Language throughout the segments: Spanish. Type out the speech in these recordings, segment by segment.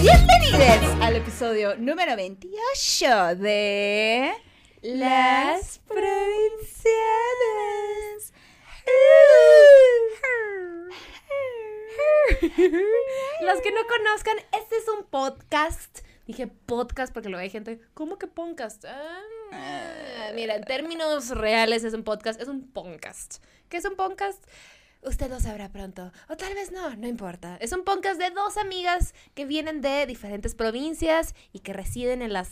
Bienvenidos al episodio número 28 de Las Provincianas. Los que no conozcan, este es un podcast. Dije podcast porque luego hay gente, ¿cómo que podcast? Ah, mira, en términos reales es un podcast, es un podcast. ¿Qué es un podcast? Usted lo sabrá pronto. O tal vez no, no importa. Es un podcast de dos amigas que vienen de diferentes provincias y que residen en la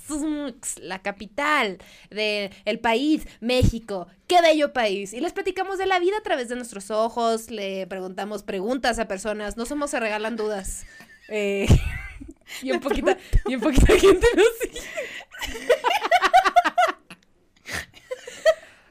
la capital del el país, México. ¡Qué bello país! Y les platicamos de la vida a través de nuestros ojos, le preguntamos preguntas a personas, no somos se regalan dudas. Eh, y un poquito, y un poquito de gente nos sigue.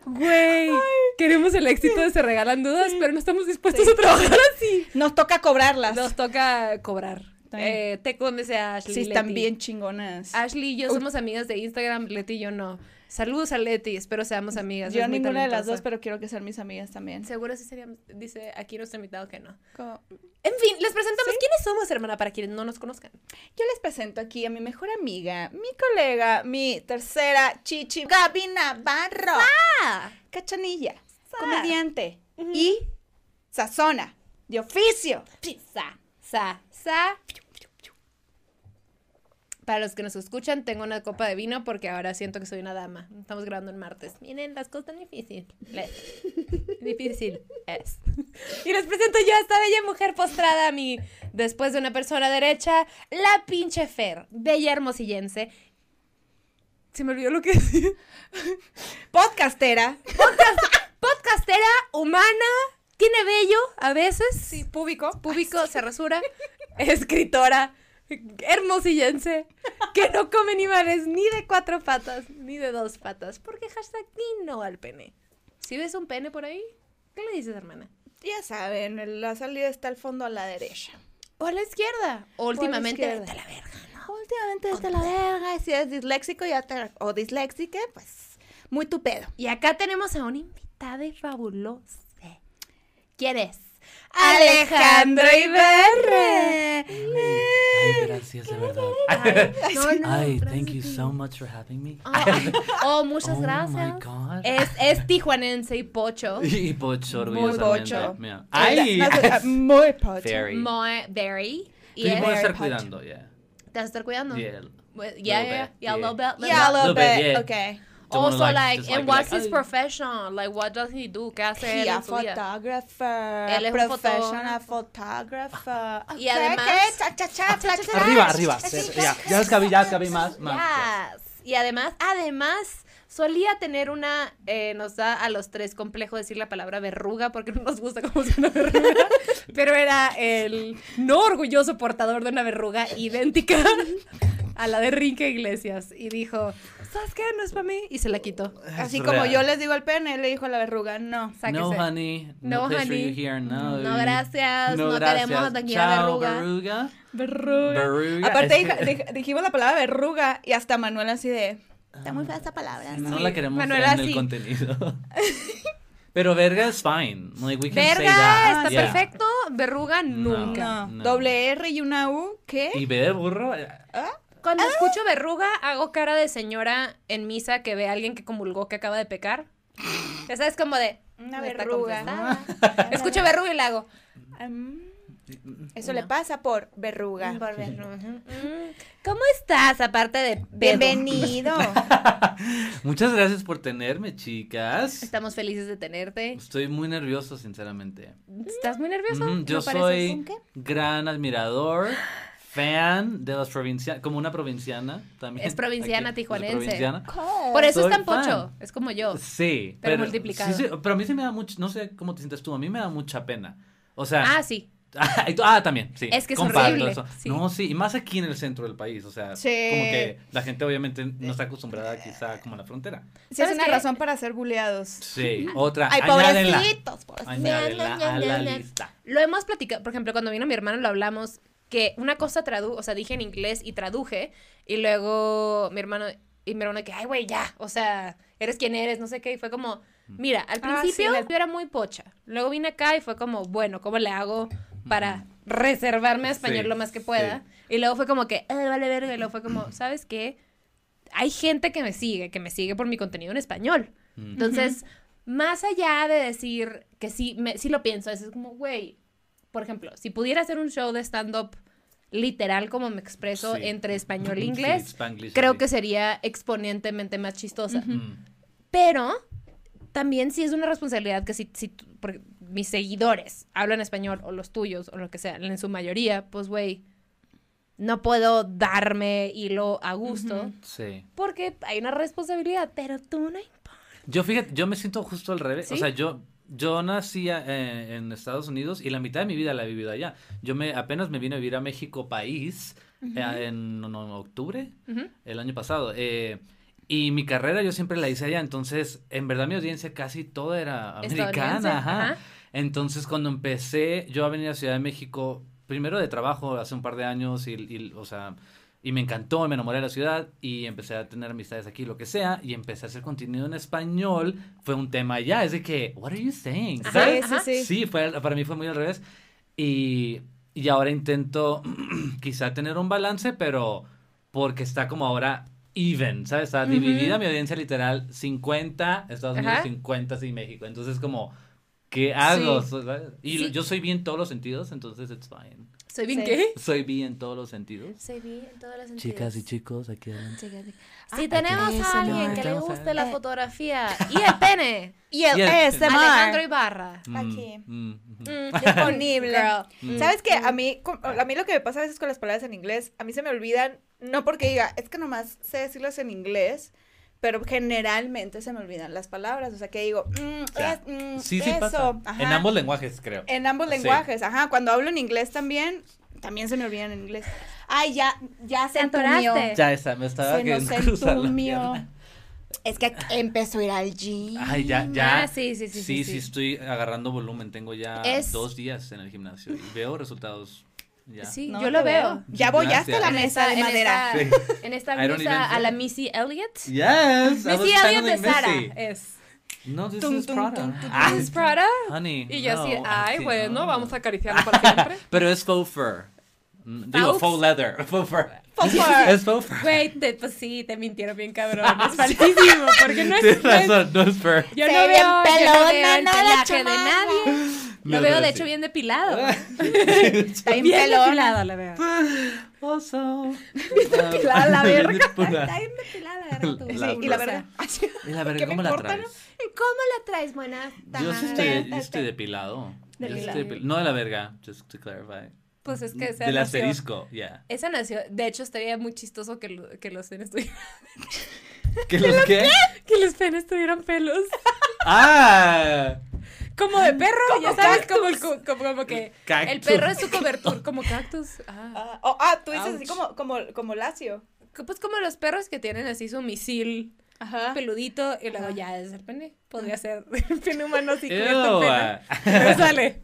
Güey, queremos el éxito de Se Regalan Dudas, pero no estamos dispuestos a trabajar así. Nos toca cobrarlas. Nos toca cobrar. Bien. Eh, te conoce a Ashley. sí, Leti. están bien chingonas. Ashley y yo somos amigas de Instagram, Leti y yo no. Saludos a Leti, espero seamos amigas. Yo ninguna de las dos, pero quiero que sean mis amigas también. Seguro sí seríamos, dice aquí nuestro invitado que no. En fin, les presentamos quiénes somos, hermana, para quienes no nos conozcan. Yo les presento aquí a mi mejor amiga, mi colega, mi tercera chichi, Gaby Navarro. Ah, Cachanilla, Sa. comediante y sazona, de oficio. sa, sa, sa. Para los que nos escuchan, tengo una copa de vino porque ahora siento que soy una dama. Estamos grabando el martes. Miren, las cosas tan difíciles. Difícil es. Y les presento yo a esta bella mujer postrada a mí, después de una persona derecha, la pinche Fer, bella hermosillense. Se me olvidó lo que decía. Podcastera. Podcastera, humana, tiene vello a veces. Sí, público. público, se rasura, escritora, hermosillense, que no come animales ni de cuatro patas, ni de dos patas, porque hashtag ni no al pene. Si ves un pene por ahí, ¿qué le dices, hermana? Ya saben, la salida está al fondo a la derecha. O a la izquierda. O últimamente, vete a la verga, ¿no? Últimamente desde la verga, si eres disléxico ya te, o disléxica, pues muy tu pedo. Y acá tenemos a una invitada fabulosa. ¿Quién es? Alejandro Ibarre. Ay, gracias, de verdad. No, no, Ay, thank you so much for having me. Ay, oh, muchas Oh gracias. my God. Es, es tijuanense y pocho. Y pocho, Muy orgullosamente. pocho. Mira. Ay, Muy pocho. very. Muy, very. Y es- puedo estar cuidando, yeah. ¿Te vas a estar cuidando? Yeah. Yeah, yeah, yeah, a little yeah. bit. Yeah, a little bit, bit, yeah. okay. Also, wanna, like, just, and be what's like, his profession? Like, what does he do? ¿Qué hace él He a su vida? photographer, Él es professional photographer. Y además-. Arriba, arriba. Ya, ya cabí, ya cabí más. más. Yes. Y además, además, solía tener una, eh, nos da a los tres complejo decir la palabra verruga porque no nos gusta cómo suena verruga, pero era el no orgulloso portador de una verruga idéntica a la de Rinque Iglesias y dijo, ¿sabes qué? No es para mí y se la quitó. Así Es como real. yo les digo al pene, él le dijo a la verruga, no. Sáquese. No, honey. No, No, honey. you here, no. No, gracias. No queremos aquí a verruga. verruga. Verruga. Verruga. Aparte dij- dij- dijimos la palabra verruga y hasta Manuel así de, está muy fea esta palabra. No sí". la queremos Manuela en el contenido. Pero verga es fine. Like, we can say Verga, that. está Yeah. perfecto. Verruga, nunca. No. No. Doble R y una U, ¿qué? Y B de burro. eh, Cuando escucho verruga, hago cara de señora en misa que ve a alguien que comulgó que acaba de pecar. Ya sabes, como de. Una "Me está verruga". confesada". Escucho verruga y le hago. Mm, Eso le pasa por verruga. "Por verruga". Mm, ¿Cómo estás, aparte de pedo? Bienvenido. Muchas gracias por tenerme, chicas. Estamos felices de tenerte. Estoy muy nervioso, sinceramente. ¿Estás muy nervioso? Yo soy gran admirador, fan de las provincianas, como una provinciana también. Es provinciana Aquí, tijuanense. es provinciana. Por eso es tan fan. pocho. Es como yo. Sí, Pero pero, multiplicado. sí, sí, pero a mí sí me da mucho, no sé cómo te sientes tú, a mí me da mucha pena. O sea, Ah, sí. Ah, también, sí. Es que es comparto horrible, eso. sí. No, sí, y más aquí en el centro del país, o sea, Sí. como que la gente obviamente no está acostumbrada quizá como a la frontera. Sí, es ¿Sabes una qué? razón para ser buleados. Sí, otra, Ay, añádenla, pobrecitos. pobrecitos. añádenla a la lista. Lo hemos platicado, por ejemplo, cuando vino mi hermano lo hablamos, que una cosa tradu, o sea, dije en inglés y traduje, y luego mi hermano, y mi hermano que, ay, güey, ya, o sea, eres quien eres, no sé qué. Y fue como, mira, al Ah, principio sí, yo era muy pocha. Luego vine acá y fue como, bueno, ¿cómo le hago para reservarme a español Sí, lo más que pueda? Y luego fue como que, "Ah, vale verga. Y luego fue como, ¿sabes qué? Hay gente que me sigue, que me sigue por mi contenido en español. Mm. Entonces, más allá de decir que sí, me, sí lo pienso, es como, güey, por ejemplo, si pudiera hacer un show de stand-up literal como me expreso Sí. entre español e Sí, inglés, Spanglish, creo sí. que sería exponentemente más chistosa. Mm. Pero también sí es una responsabilidad que si, si mis seguidores hablan español o los tuyos o lo que sea, en su mayoría, pues güey, no puedo darme hilo a gusto Sí. porque hay una responsabilidad, pero tú no importa. Yo fíjate, yo me siento justo al revés. O sea, yo, yo nací eh, en Estados Unidos y la mitad de mi vida la he vivido allá. Yo me apenas me vine a vivir a México país eh, en, octubre el año pasado. eh, y mi carrera yo siempre la hice allá, entonces en verdad mi audiencia casi toda era americana. Ajá. ajá. Entonces cuando empecé yo a venir a Ciudad de México, primero de trabajo hace un par de años y, y, o sea, y me encantó, me enamoré de la ciudad y empecé a tener amistades aquí, lo que sea, y empecé a hacer contenido en español. Fue un tema allá, es de que, what are you saying? Ajá, ¿Sabes? Sí, sí, sí. Sí, fue, para mí fue muy al revés. Y, y ahora intento quizá tener un balance, pero porque está como ahora even, ¿sabes? Está Ujú. dividida mi audiencia literal 50 Estados Unidos, Ajá. 50 sí México. Entonces como, ¿qué hago? Sí. Y Sí. yo soy bien en todos los sentidos, entonces it's fine. ¿Soy bien Sí. qué? Soy bien en todos los sentidos. Soy bien en todos los sentidos. Chicas y chicos, aquí adelante. Si Ah, tenemos eso a alguien no. que le guste la Eh. fotografía y el pene, Y el, Y el- ASMR. Alejandro Ibarra. Mm, Aquí. mm, mm. Mm, disponible. girl. Mm. ¿Sabes qué? A mí, a mí lo que me pasa a veces con las palabras en inglés, a mí se me olvidan, no porque diga, es que nomás sé decirlas en inglés, pero generalmente se me olvidan las palabras. O sea, que digo, mm, Ya. es- mm, Sí, sí eso. pasa. ajá. En ambos lenguajes, creo. En ambos Sí. lenguajes, ajá. Cuando hablo en inglés también, también se me olvidan en inglés. Ay, ya, ya se entumió. Ya está, me estaba Se nos queriendo cruzar la entumió. Es que empezó a ir al gym. Ay, ya, ya. Ah, sí, sí, sí, sí, Sí, sí. estoy agarrando volumen. Tengo ya Es- dos días en el gimnasio y veo resultados ya. Sí, No, yo lo veo. Ya bollaste Gracias. la mesa de en madera. esta- Sí. En esta blusa a la Missy Elliott. Yes. Missy Elliott de Sara es. No, this Tum, is Prada. tum, tum, Ah, ¿Es Prada? honey. Y yo así, no, ay, sí, bueno, no. vamos a acariciarlo para siempre. Pero es faux fur. Digo, Faux? faux leather. Faux fur. Faux fur. Es faux fur. Güey, pues sí, te mintieron bien cabrón. Es falsísimo, porque no es. Tienes no es- razón, no es fur. Yo no ve veo, yo no pelona, veo el no, la pelaje de nadie. Lo veo, de hecho, bien depilado. Está bien Bien depilado, la veo. Also. depilada la Bien verga. Está bien depilada, la Sí, y la. ¿Y la verga ¿Qué me cómo la traes? ¿Cómo la traes, buena? Yo estoy, depilado. No de la verga, just to clarify. Pues es que esa Del nació. asterisco, ya. Esa nació. De hecho, estaría muy chistoso que, lo- que los penes tuvieran, ¿Qué los qué? que los penes tuvieran pelos. ¡Ah! Como de perro, ya sabes, como, como, como que el perro es su cobertura, como cactus. Ah. Ah, oh, ah, tú dices así como, como, como lacio. Pues como los perros que tienen así su misil Ajá. peludito y luego Ajá. ya es el pene. Podría ser el pene humano si cubierto pene. ah. Pero sale.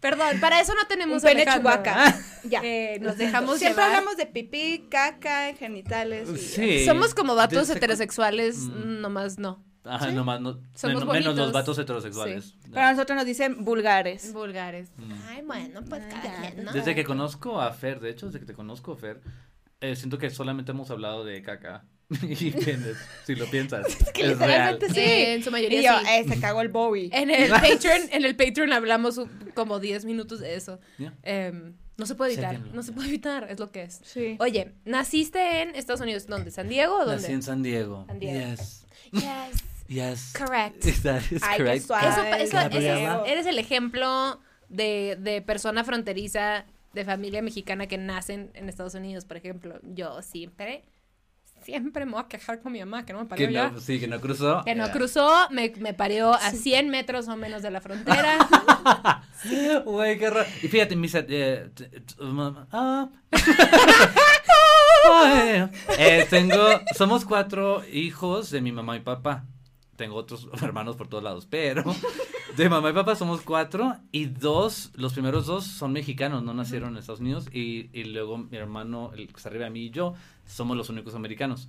Perdón, para eso no tenemos Un pene chubaca. Ya. Eh, nos dejamos Siempre llevar. hablamos de pipí, caca, genitales. Y, Sí. Somos como vatos heterosexuales, Mm. nomás no. Ajá, nomás no, Somos menos, los vatos heterosexuales. Pero a nosotros nos dicen vulgares. Vulgares. Mm. Ay, bueno, pues Ah, cada quien, ¿no? Desde que conozco a Fer, de hecho, desde que te conozco, Fer, eh, siento que solamente hemos hablado de caca. y penes, si lo piensas. Es, que real. literalmente sí. Eh, en su mayoría Y yo, sí. eh, se cagó el Bowie. En el Patreon, en el Patreon hablamos como 10 minutos de eso. Em, no se puede evitar, no se puede evitar, es lo que es. Sí. Oye, ¿naciste en Estados Unidos? ¿Dónde? ¿San Diego o dónde? Nací en San Diego. San Diego. Yes. Yes, Yes. correct. That is Ay, qué correct. suave. Eso, eso- eso- eres el ejemplo de, de persona fronteriza, de familia mexicana que nacen en Estados Unidos, por ejemplo. Yo siempre, siempre me voy a quejar con mi mamá, que no me parió Que ya. no, sí, que no cruzó. Que no Yeah. cruzó, me, me parió a 100 metros o menos de la frontera. Güey, qué raro. Y fíjate, mis. eh, ah. Eh, tengo. Somos cuatro hijos de mi mamá y papá. Tengo otros hermanos por todos lados, pero de mamá y papá somos cuatro y dos, los primeros dos son mexicanos, no nacieron en Estados Unidos y, y luego mi hermano, el que está arriba de mí y yo, somos los únicos americanos.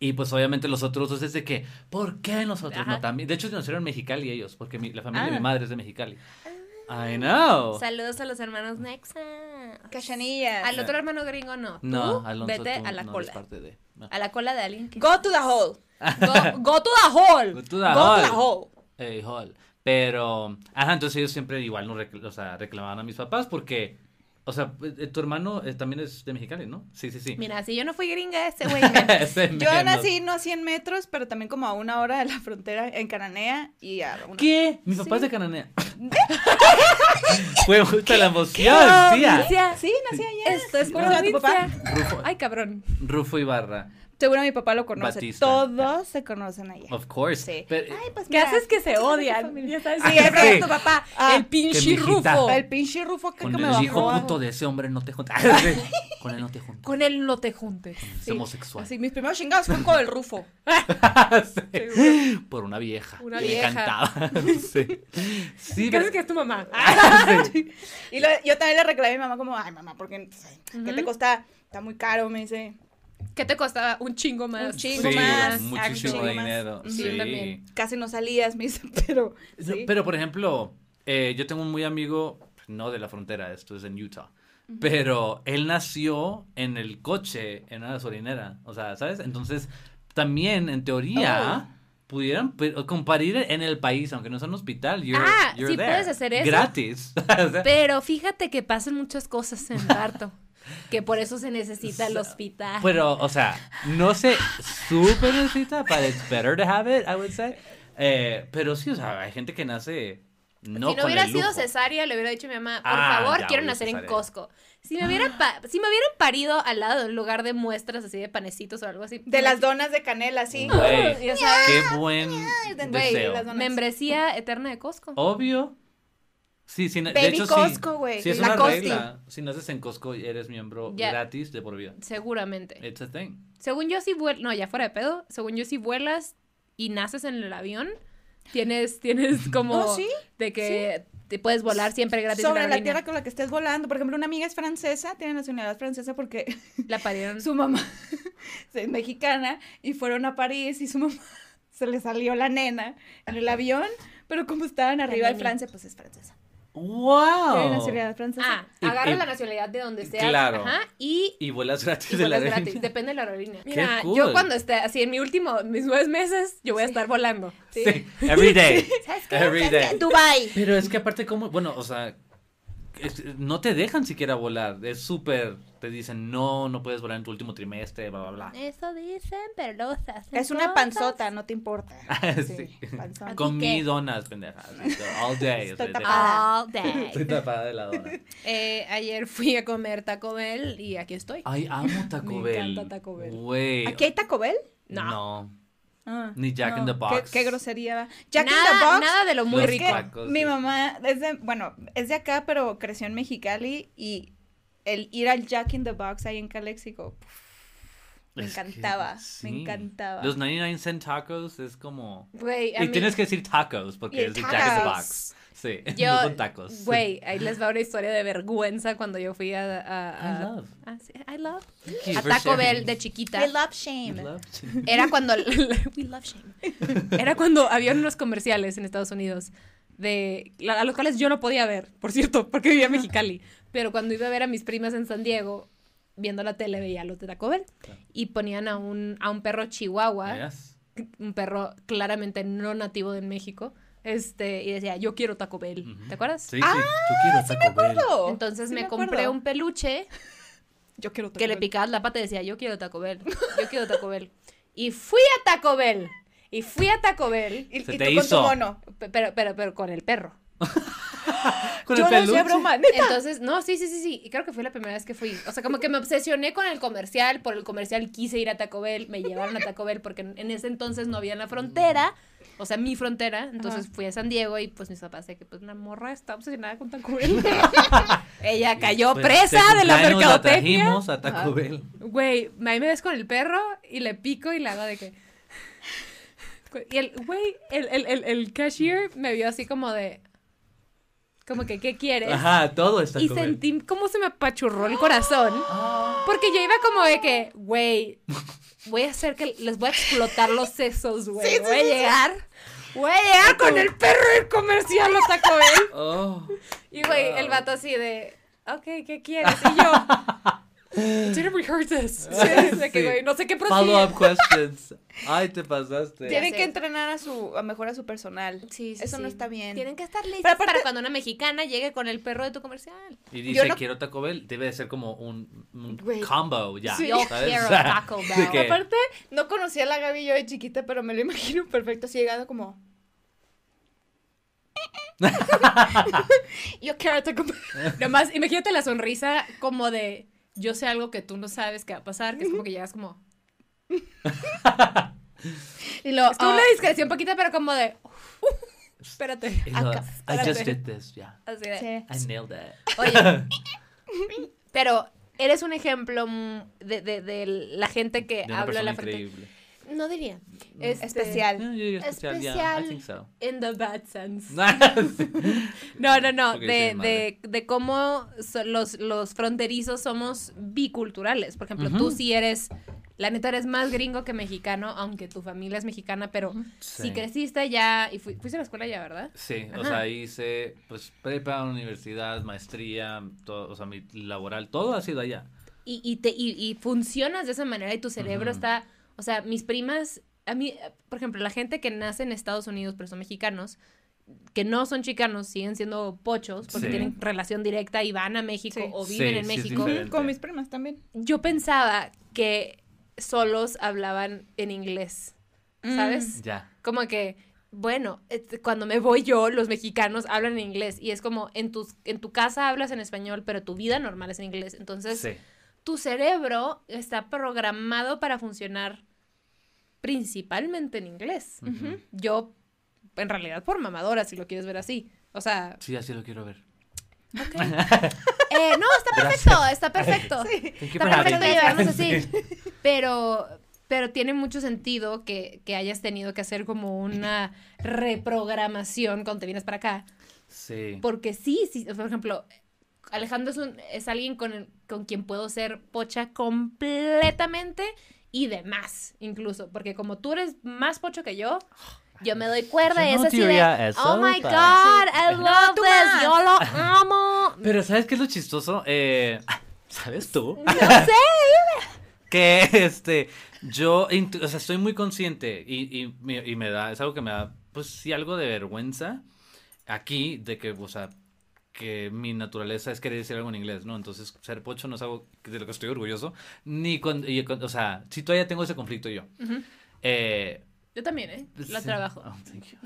Y pues obviamente los otros dos es de que, ¿por qué nosotros Ajá. no también? De hecho, nacieron en Mexicali ellos, porque mi- la familia de Ah. mi madre es de Mexicali. I know. Saludos a los hermanos Nexa. Cachanillas. Al otro hermano gringo no. Tú No, Alonso, vete tú a la no cola. parte de. no. A la cola de alguien que... Go to the hole. Go, go to the hole. Go to the Go to hall. the hole. Eh, hall. Pero, ajá, entonces ellos siempre igual no recl- o sea, reclamaban a mis papás porque, o sea, eh, tu hermano eh, también es de Mexicali, ¿no? Sí, sí, sí. Mira, si yo no fui gringa, ese güey me... Yo nací no a 100 metros, pero también como a una hora de la frontera en Cananea y a una... ¿Qué? Mi papá es Sí. de Cananea. Fue mucha la emoción, tía. Sí, nací allá. Esto es ¿Cómo se llama tu. Rufo, Ay, cabrón. Rufo Ibarra, Seguro mi papá lo conoce. Batista. Todos se conocen allá. of course. Sí. Pero- Ay, pues ¿Qué mira, haces que se odian? Ya sabes, Sí, sí, es tu papá. Ah, el pinche rufo. El pinche rufo que, con que me el hijo bajó. puto de ese hombre no te juntas. con él no te juntas. Con él no te juntes. Es Sí. homosexual. Así, mis primeros chingados fueron con el rufo. Sí. Por una vieja. Una que le vieja. cantaba. sí. Sí, ¿Qué pero- haces que es tu mamá? Sí. Y lo- yo también le reclamé a mi mamá como, ay, mamá, porque pues, ¿qué Ujú. te cuesta? Está muy caro, me dice. ¿Qué te costaba? Un chingo más. Un chingo Sí, más. muchísimo actually. dinero. Sí, Sí, yo también. Casi no salías, me dice, pero No. Pero, por ejemplo, eh, yo tengo un muy amigo, no de la frontera, esto es en Utah, pero él nació en el coche, en una gasolinera, o sea, ¿sabes? Entonces, también, en teoría, pudieran pe- comparir en el país, aunque no es un hospital, you're, Ah, you're sí there, puedes hacer eso. Gratis. Sea, Pero fíjate que pasan muchas cosas en parto. que por eso se necesita el hospital. Pero, o sea, no se súper necesita, but it's better to have it, I would say. Eh, pero sí, o sea, hay gente que nace no si no con hubiera el sido lujo. cesárea, le hubiera dicho a mi mamá, por Ah, favor, quiero nacer en cesárea. Costco. Si me, hubieran pa- si me hubieran parido al lado de un lugar de muestras así de panecitos o algo así. De las donas de canela, sí. Ya sabes. qué buen Güey, deseo. Membresía eterna de Costco. Obvio. Sí, sí, de Baby hecho sí. Costco, güey. Sí, es La una Costi. regla. Si naces en Costco, eres miembro Ya. gratis de por vida. Seguramente. It's a thing. Según yo, si vuelas. No, ya fuera de pedo. Según yo, si vuelas y naces en el avión, tienes, tienes como. Oh, ¿sí? De que te puedes volar siempre gratis. Sobre la aerolínea. tierra con la que estés volando. Por ejemplo, una amiga es francesa, tiene nacionalidad francesa porque La parieron. su mamá es mexicana y fueron a París y su mamá se le salió la nena en el avión, pero como estaban arriba de. Francia, pues es francesa. Tiene ¡Wow! nacionalidad francesa. Ah, Y- agarras y- la nacionalidad de donde sea. Claro. Ajá. Y Y vuelas gratis Y de la vuelas gratis, aerolínea. depende de la aerolínea. Qué Mira, cool. yo cuando esté así en mi último, mis nueve meses, yo voy a estar volando. Sí, every day. ¿Sabes qué? Every ¿Sabes day. qué? Dubai. Pero es que aparte como, bueno, o sea, es- no te dejan siquiera volar. Es súper, te dicen, no, no puedes volar en tu último trimestre, bla, bla, bla. Eso dicen, pero los hacen Es una panzota, no te importa. Sí. panzota. Con qué? mi donas, pendejas. All day. Estoy o sea, tapada. All day. Estoy tapada de la dona. Eh, ayer fui a comer Taco Bell y aquí estoy. Ay, amo Taco Me Bell. encanta Taco Bell. Güey. ¿Aquí hay Taco Bell? No. No. Ah, Ni Jack in the Box. Qué, qué grosería. va. Jack in nada, the Box. nada de lo muy rico. tacos, mi sí. mamá es de, bueno, es de acá, pero creció en Mexicali y el ir al Jack in the Box ahí en Calexico, puf, me Es que encantaba, me encantaba. Los 99 cent tacos es como... Y mí- tienes que decir tacos porque es de Jack in the. Box. Sí, Yo, no son tacos. Güey, ahí les va una historia de vergüenza cuando yo fui a... a- a- I love. ah, I love. Thank you A Taco sharing. Bell de chiquita. I love shame. I love. Era cuando we love shame. Era cuando había unos comerciales en Estados Unidos de a los cuales yo no podía ver, por cierto, porque vivía en Mexicali, pero cuando iba a ver a mis primas en San Diego viendo la tele veía los de Taco Bell Claro. y ponían a un a un perro chihuahua, Yes. un perro claramente no nativo de México, este y decía, "Yo quiero Taco Bell." ¿Te acuerdas? Sí, sí. Yo quiero Taco Bell. Entonces sí me, acuerdo. compré un peluche Yo quiero Taco que le picabas la pata y decía, yo quiero Taco Bell, yo quiero Taco Bell. Y fui a Taco Bell, y fui a Taco Bell, Y, Se y te tú con hizo. tu mono. pe- pero, pero, pero con el perro. Con Yo el no broma, neta. Entonces, no, sí, sí, sí, sí, y creo que fue la primera vez que fui. O sea, como que me obsesioné con el comercial, por el comercial quise ir a Taco Bell, me llevaron a Taco Bell porque en, ese entonces no había en la frontera, o sea, mi frontera, entonces Ajá. fui a San Diego y pues mis papás de que pues una morra está obsesionada con Taco Bell. Ella cayó Pues, presa de la mercadotecnia. trajimos a Taco. Bell. Güey, ahí me ves con el perro y le pico y le hago de que. Y el, güey, el, el, el, el cashier me vio así como de. Como que, ¿qué quieres? Ajá, todo está y sentí como se me apachurró el corazón. Porque yo iba como de que, güey, voy a hacer que les voy a explotar los sesos, güey. Sí, sí, voy a sí, llegar. Voy a llegar con el perro del comercial a Taco Bell. Oh. Y güey, el vato así de, ok, ¿qué quieres? Y yo, didn't rehearse this. De que, Sí. güey, no sé qué Follow up questions. Ay, te pasaste. Tienen que entrenar a su, a mejor a su personal. Sí, sí, Eso no está bien. Tienen que estar listos Pero aparte- para cuando una mexicana llegue con el perro de tu comercial. Y dice, no- quiero Taco Bell, debe de ser como un, combo ya. Sí. Yo ¿sabes? quiero Taco Bell. que- Aparte, no conocía a la Gaby yo de chiquita, pero me lo imagino perfecto, así llegado como... yo quiero Taco Bell. Nomás, imagínate la sonrisa como de yo sé algo que tú no sabes que va a pasar, que es como que llegas como. Y lo, Es como ah, una discreción poquita, pero como de. espérate. I just did this, yeah. Así de, sí. I nailed it. Oye. pero eres un ejemplo de, de, de la gente que De habla la frente. increíble. No diría. Este, Especial. No, yo diría especial, yeah, I Especial. think so. In the bad sense. Sí. No, no, no, de, de, de cómo so- los, los fronterizos somos biculturales. Por ejemplo, tú sí eres, la neta eres más gringo que mexicano, aunque tu familia es mexicana, pero si creciste ya, y fui- fuiste a la escuela ya, ¿verdad? Sí, o sea, hice pues prepa, universidad, maestría, todo, o sea, mi laboral, todo ha sido allá. Y, y, te, y, y funcionas de esa manera y tu cerebro está, o sea, mis primas, a mí, por ejemplo, la gente que nace en Estados Unidos, pero son mexicanos, que no son chicanos, siguen siendo pochos porque Sí. tienen relación directa y van a México Sí. o viven Sí, en México. Con mis primas también. yo pensaba que solos hablaban en inglés, ¿sabes? Ya. Como que, bueno, cuando me voy yo, los mexicanos hablan en inglés y es como en, tus, en tu casa hablas en español, pero tu vida normal es en inglés. Entonces, Sí. tu cerebro está programado para funcionar principalmente en inglés. Yo, en realidad, por mamadora, si lo quieres ver así. O sea, Sí, así lo quiero ver. eh, no, está perfecto, está perfecto. You Está perfecto llevarnos así. Pero, pero tiene mucho sentido que, que hayas tenido que hacer como una reprogramación cuando te vienes para acá. Sí. Porque sí, sí, por ejemplo, Alejandro es, un- es alguien con, el- con quien puedo ser pocha completamente y de más, incluso. Porque como tú eres más pocho que yo, yo me doy cuerda y Yo es no así de, eso, oh my pa". God, I love this, yo lo amo. Pero ¿sabes qué es lo chistoso? Eh, ¿Sabes tú? No sé. que este yo o sea, estoy muy consciente y, y, y me da es algo que me da pues sí algo de vergüenza aquí de que o sea que mi naturaleza es querer decir algo en inglés, ¿no? Entonces, ser pocho no es algo de lo que estoy orgulloso, ni con, y con- o sea, si todavía tengo ese conflicto yo. Ujú. Eh, Yo también, ¿eh? Lo sí. trabajo. Oh, thank you.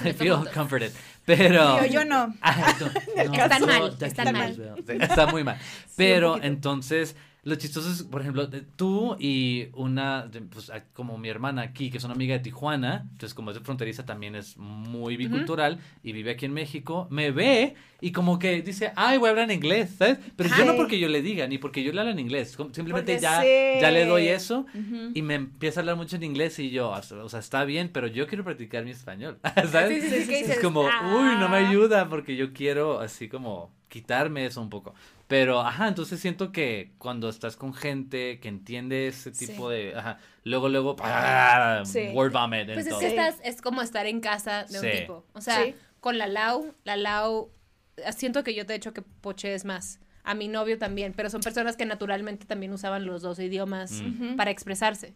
En I feel juntos. comforted. Pero. Yo, yo no. Ah, no, no, Están mal, están mal. Sí, Está muy mal. Pero poquito. entonces, lo chistoso es, por ejemplo, tú y una, pues como mi hermana aquí, que es una amiga de Tijuana, entonces como es de fronteriza también es muy bicultural y vive aquí en México, me ve y como que dice, ay, voy a hablar en inglés, ¿sabes? Pero yo no porque yo le diga, ni porque yo le hablo en inglés, simplemente Porque ya, ya le doy eso y me empieza a hablar mucho en inglés y yo, o sea, está bien, pero yo quiero practicar mi español, ¿sabes? Sí, sí, sí, que es como, uy, no me "Ah". ayuda porque yo quiero así como quitarme eso un poco. Pero, ajá, entonces siento que cuando estás con gente que entiende ese tipo Sí. de, ajá, luego, luego, ¡ah! Sí. word vomit. en Pues es todo. que estás, es como estar en casa de un tipo. O sea, Sí. con la Lau, la Lau, eh, siento que yo te he hecho que pochees más. A mi novio también, pero son personas que naturalmente también usaban los dos idiomas Mm. para expresarse.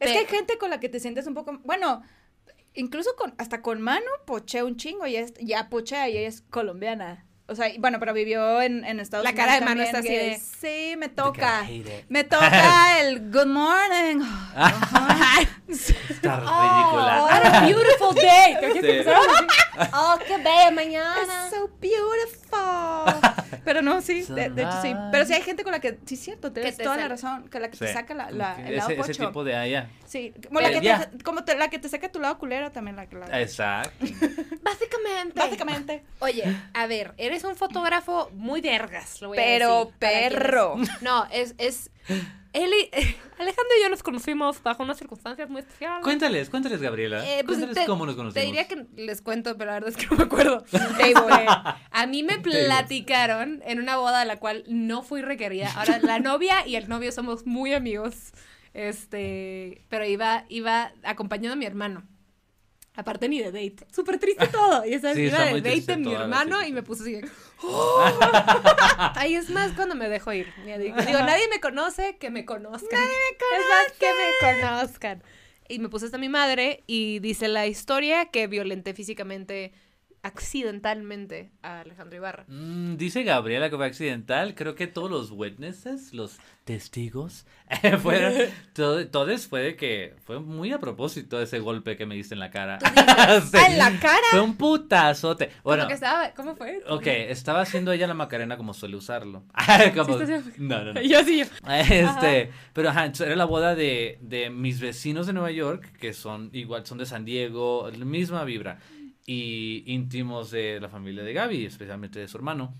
Es que hay gente con la que te sientes un poco, bueno, incluso con, hasta con Manu pochea un chingo y es, ya pochea y ella es colombiana. O sea, bueno, pero vivió en, en Estados La Unidos. cara de Manu también, está así que de- Sí, me toca. Me toca el good morning. Está Oh, ridícula. what a beautiful day. Oh, qué bella mañana. It's so beautiful. Pero no, sí, de, de hecho sí. Pero sí hay gente con la que, sí, cierto, tienes toda la razón, que la que te saca la, la, el lado ese, ese pocho. tipo de allá. Sí, como, la que te, ya. como te- la que te saca tu lado culero también, la la... Exacto. Básicamente. Básicamente. Oye, a ver, eres un fotógrafo muy vergas, lo voy a Pero decir, quienes- perro. No, es, es él y- Alejandro y yo nos conocimos bajo unas circunstancias muy especiales. Cuéntales, cuéntales, Gabriela. Eh, pues, cuéntales te- cómo nos Te conocimos. diría que les cuento, pero la verdad es que no me acuerdo. Este, a mí me platicaron en una boda a la cual no fui requerida. Ahora, la novia y el novio somos muy amigos. Este, pero iba, iba acompañando a mi hermano. Aparte ni de date. Súper triste todo. Y sabes, Sí, iba de date de mi hermano y me puse así. ¡Oh! Ahí es más cuando me dejo ir. Digo, nadie me conoce, que me conozcan. Nadie me conoce. Es más, que me conozcan. Y me puse hasta mi madre y dice la historia que violenté físicamente, accidentalmente a Alejandro Ibarra. Mm, dice Gabriela que fue accidental. Creo que todos los witnesses, los testigos, fueron. todo- todos fue de que fue muy a propósito ese golpe que me diste en la cara. Sí. ¡Ah, en la cara! Fue un putazote. Bueno, que estaba, ¿Cómo fue? ok, estaba haciendo ella la macarena como suele usarlo. Como- Sí, no, no, no. Yo sí, yo. Este, pero ajá, era la boda de, de mis vecinos de Nueva York, que son igual, son de San Diego, misma vibra, y íntimos de la familia de Gaby, especialmente de su hermano.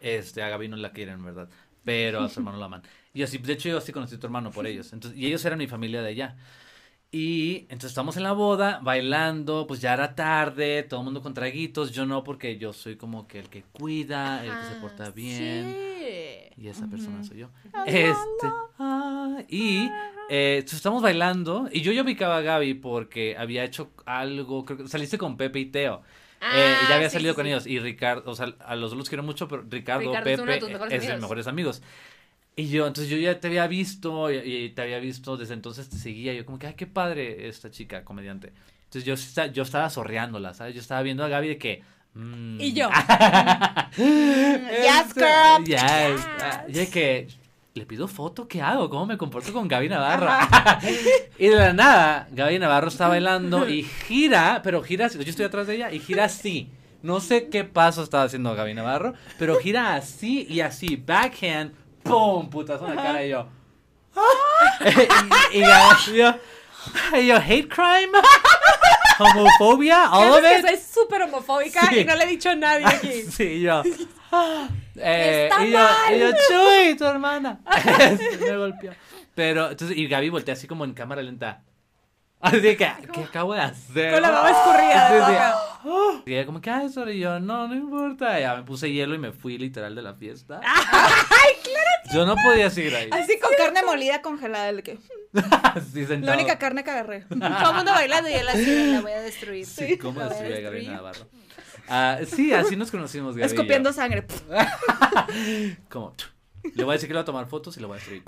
Este, a Gaby no la quieren, ¿verdad? Pero a su hermano la aman. Y así, de hecho, yo sí conocí a tu hermano por ellos. Entonces, y ellos eran mi familia de allá. Y entonces estamos en la boda, bailando, pues ya era tarde, todo el mundo con traguitos, yo no, porque yo soy como que el que cuida, el que se porta bien. Y esa persona soy yo. Este. ah, y eh, entonces estamos bailando. Y yo ya ubicaba a Gaby porque había hecho algo. Creo que saliste con Pepe y Teo. Eh, y ya había sí, salido sí, con sí. ellos. Y Ricardo, o sea, a los dos los quiero mucho, pero Ricardo, Pepe es de mis mejores amigos. Y yo, entonces yo ya te había visto y, y te había visto desde entonces te seguía. Yo como que, ay, qué padre esta chica comediante. Entonces yo, yo estaba sorreándola, ¿sabes? Yo estaba viendo a Gaby de que... mm, Y yo. Yes, girl. Yes. Ah, Y de que, ¿le pido foto? ¿Qué hago? ¿Cómo me comporto con Gaby Navarro? y de la nada, Gaby Navarro está bailando y gira, pero gira, yo estoy atrás de ella y gira así. No sé qué paso estaba haciendo Gaby Navarro, pero gira así y así, backhand, ¡pum! Putazo en la cara y yo. y, y Gaby, yo, y yo, hate crime, homofobia, all of it. que soy súper homofóbica Sí. y no le he dicho a nadie aquí. Sí, yo. Eh, Está y yo, mal. y yo, Chuy, tu hermana. me golpeó. Pero, entonces, y Gaby voltea así como en cámara lenta. Así que, ¿qué acabo de hacer? Con la baba escurrida de boca. Y ella como que, ay, sorry, y yo, no, no importa. Y ya me puse hielo y me fui literal de la fiesta. Ay. Yo no podía seguir ahí. Así con carne molida congelada. El que, la única carne que agarré. Todo el mundo bailando y él así, la voy a destruir. Sí, ¿cómo voy a destruir a destruir. Navarro? Ah, sí, así nos conocimos, yo. Escupiendo sangre. Como, le voy a decir que le voy a tomar fotos y le voy a destruir.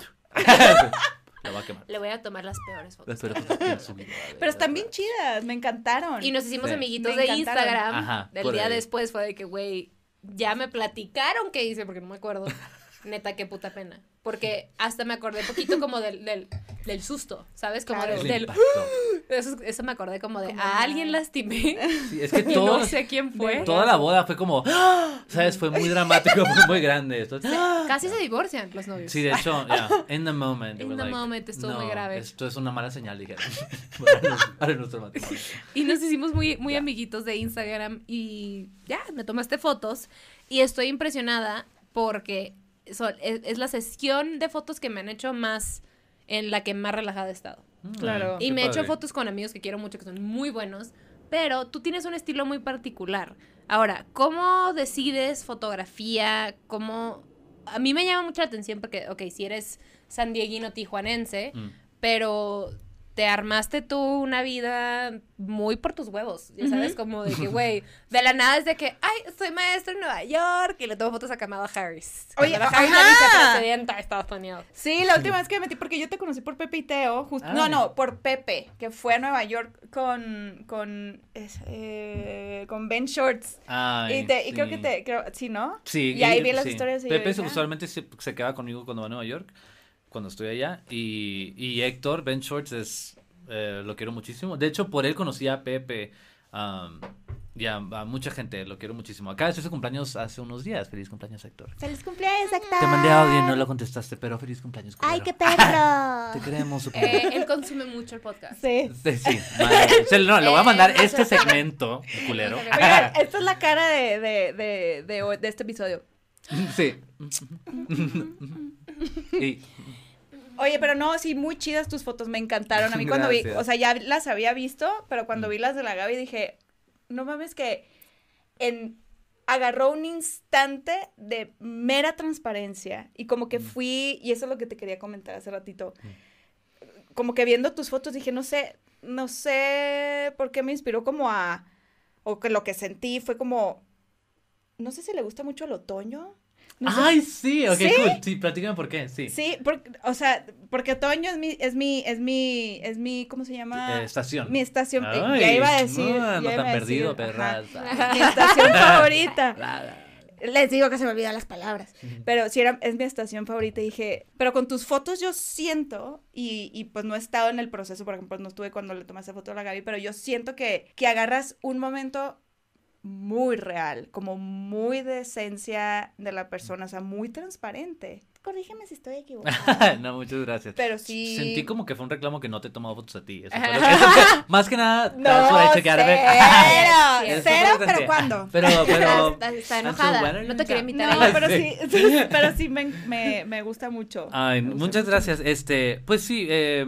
la voy a quemar. Le voy a tomar las peores fotos. Las peores fotos Pero están bien chidas, me encantaron. Y nos hicimos Sí. amiguitos Me de encantaron. Instagram. Ajá, el día ahí. después fue de que, güey, ya me platicaron qué hice porque no me acuerdo. Neta, qué puta pena. Porque hasta me acordé poquito como del, del, del susto, ¿sabes? Como Claro. del... Eso, eso me acordé como de, Como a alguien lastimé Sí, es que y todo, no sé quién fue. toda la boda fue como, ¡ah! ¿sabes? Fue muy dramático, fue muy grande. Entonces, ¡ah! Casi se divorcian los novios. Sí, de hecho, ya, in the moment. In the like, moment, estuvo muy "No, grave". Esto es una mala señal, dijeron. para, nos- para nuestro matrimonio. Y nos hicimos muy, muy amiguitos de Instagram y ya, me tomaste fotos y estoy impresionada porque son- es, es la sesión de fotos que me han hecho más, en la que más relajada he estado. Claro. Mm, Y qué me he hecho fotos con amigos que quiero mucho, que son muy buenos, pero tú tienes un estilo muy particular. Ahora, ¿cómo decides fotografía? ¿Cómo...? A mí me llama mucho la atención porque, ok, si eres sandieguino tijuanense, Mm. pero te armaste tú una vida muy por tus huevos, ya sabes, como de que, güey, de la nada es de que, ay, soy maestro en Nueva York y le tomo fotos a Kamala Harris. Oye, Kamala Harris, la ajá. vicepresidenta de Estados Unidos. Sí, la última vez que me metí, porque yo te conocí por Pepe y Teo. just- Ay. No, no, por Pepe, que fue a Nueva York con, con, eh, con Ben Shorts. Ay, y, te, y creo que te, creo, sí, ¿no? Sí, Y ahí vi las sí. historias y Pepe ah. usualmente se, se queda conmigo cuando va a Nueva York, cuando estoy allá. Y, y Héctor, Ben Shorts, es, eh, lo quiero muchísimo. De hecho, por él conocí a Pepe um, y a, a mucha gente, lo quiero muchísimo. Acá es su cumpleaños hace unos días. Feliz cumpleaños, Héctor. Feliz cumpleaños, Héctor. Te mandé audio y no lo contestaste, pero feliz cumpleaños. Ay, culero. qué perro. Te queremos, super. Eh, él consume mucho el podcast. Sí. Sí, sí, no, le voy a mandar Eh, este segmento, culero. Oigan, esta es la cara de, de, de, de, de este episodio. Sí. Y, Oye, pero no, sí, muy chidas tus fotos, me encantaron. A mí cuando vi, o sea, ya las había visto, pero cuando Mm. vi las de la Gaby dije, no mames que en agarró un instante de mera transparencia y como que Mm. fui, y eso es lo que te quería comentar hace ratito, como que viendo tus fotos dije, no sé, no sé por qué me inspiró como a, o que lo que sentí fue como, no sé si le gusta mucho el otoño. No sé Ay, sí, ok, ¿Sí? cool. Sí, platícame por qué, sí. Sí, porque, o sea, porque otoño es mi, es mi, es mi, es mi, ¿cómo se llama? Eh, estación. Mi estación, eh, Ay, ya iba a decir. No, no tan perdido, ajá, Mi estación favorita. Les digo que se me olvidan las palabras. Pero sí era, es mi estación favorita. Y dije, pero con tus fotos yo siento, y, y pues no he estado en el proceso, por ejemplo, no estuve cuando le tomaste foto a la Gaby, pero yo siento que, que agarras un momento muy real, como muy de esencia de la persona, o sea, muy transparente. Corrígeme si estoy equivocada. no, muchas gracias. Pero sí. Sentí como que fue un reclamo que no te he tomado fotos a ti. Eso fue lo que- eso fue- más que nada, No, cero, cero, pero. ¿cuándo? Pero, pero. Está, está enojada. bueno, No te quería invitar No, pero Sí. sí, pero sí me, me, me gusta mucho. Ay, gusta muchas mucho. gracias. Este, pues sí, eh,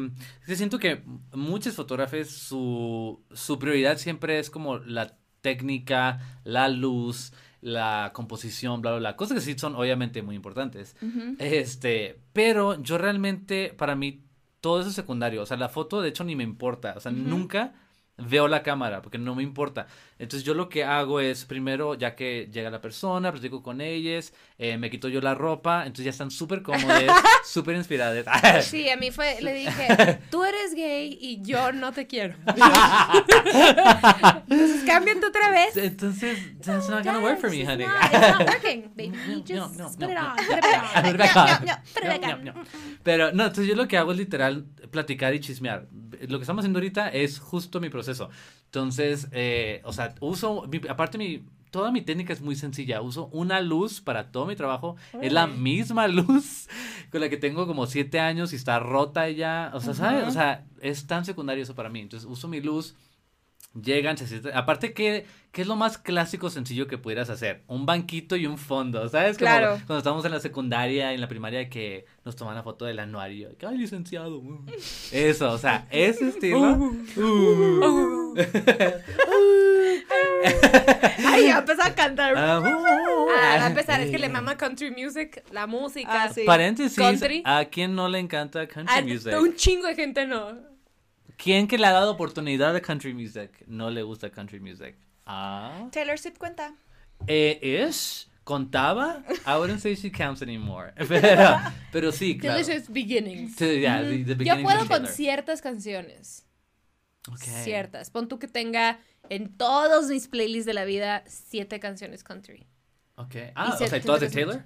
siento que muchos fotógrafos su, su prioridad siempre es como la técnica, la luz, la composición, bla, bla, bla. Cosas que sí son obviamente muy importantes. Este, pero yo realmente, para mí, todo eso es secundario. O sea, la foto, de hecho, ni me importa. O sea, nunca veo la cámara porque no me importa. Entonces, yo lo que hago es, primero, ya que llega la persona, platico con ellas, eh, me quito yo la ropa, entonces ya están súper cómodas, súper inspiradas. Sí, a mí fue, le dije, tú eres gay y yo no te quiero. Entonces cámbiate otra vez. Entonces, that's not gonna work for me, honey. It's not, it's not working, baby. No, Just no, no, put it no, on, no. put it back on. No, no, No, no, no. Pero no, entonces yo lo que hago es literal platicar y chismear. Lo que estamos haciendo ahorita es justo mi proceso. Entonces, eh, o sea, uso, mi- aparte mi, toda mi técnica es muy sencilla. Uso una luz para todo mi trabajo. Es la misma luz con la que tengo como siete años y está rota ya. O sea, ¿sabes? O sea, es tan secundario eso para mí. Entonces uso mi luz. Llegan, se sientan. Aparte, ¿qué, ¿qué es lo más clásico sencillo que pudieras hacer? Un banquito y un fondo, ¿sabes? Como Claro. cuando estábamos en la secundaria, en la primaria, que nos toman la foto del anuario. que, Ay, licenciado. uh". Eso, o sea, ese estilo. Uh. Ay, ya empezó a cantar. Ah, uh. Ah, va a empezar, es que le mama country music, la música. Ah, sí. Paréntesis, Country. ¿a quién no le encanta country A music? un chingo de gente no. ¿Quién que le ha dado oportunidad a country music no le gusta country music? Ah. Taylor Swift cuenta. Eh, ish, contaba. I wouldn't say she counts anymore. Pero, pero sí, claro. Delicious beginnings. Sí, yeah, the- the Yo beginnings puedo of con ciertas canciones. Okay. Ciertas. Pon tú que tenga en todos mis playlists de la vida siete canciones country. Okay. Ah, o sea, se ¿todas de Taylor?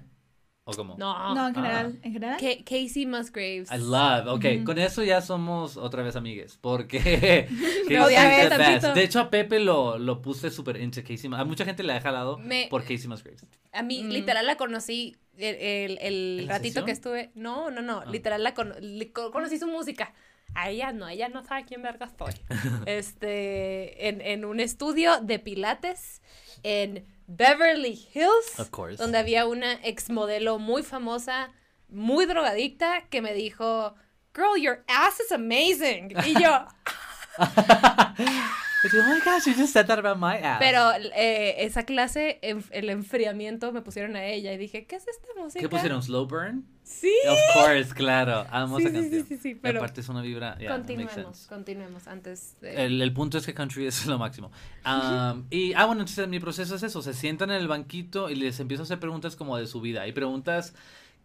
¿O cómo? No. No, en general. ¿En general? Ca- Casey Musgraves. I love, ok, con eso ya somos otra vez amigues, porque No, ves, the tantito. best. De hecho, a Pepe lo, lo puse súper into Casey, a mucha gente le ha jalado Me- por Casey Musgraves. A mí, Mm. literal, la conocí el, el- el ¿En la ratito sesión? que estuve. No, no, no. Ah. Literal, la cono- le- co- conocí su música. A ella no, ella no sabe quién verga estoy. este, en, en un estudio de pilates en Beverly Hills. Of course. Donde había una exmodelo muy famosa, muy drogadicta, que me dijo, Girl, your ass is amazing. Y yo, oh my gosh, you just said that about my ass. pero eh, esa clase, el enfriamiento, me pusieron a ella y dije, ¿qué es esta música? ¿Qué pusieron? ¿Slow Burn? Sí. Of course, claro, amo Sí, esa sí, canción. sí, sí, sí, Y pero aparte es una vibra, yeah, continuemos, continuemos antes de... El, el punto es que country es lo máximo. Um, y, ah, bueno, entonces mi proceso es eso, se sientan en el banquito y les empiezo a hacer preguntas como de su vida. Hay preguntas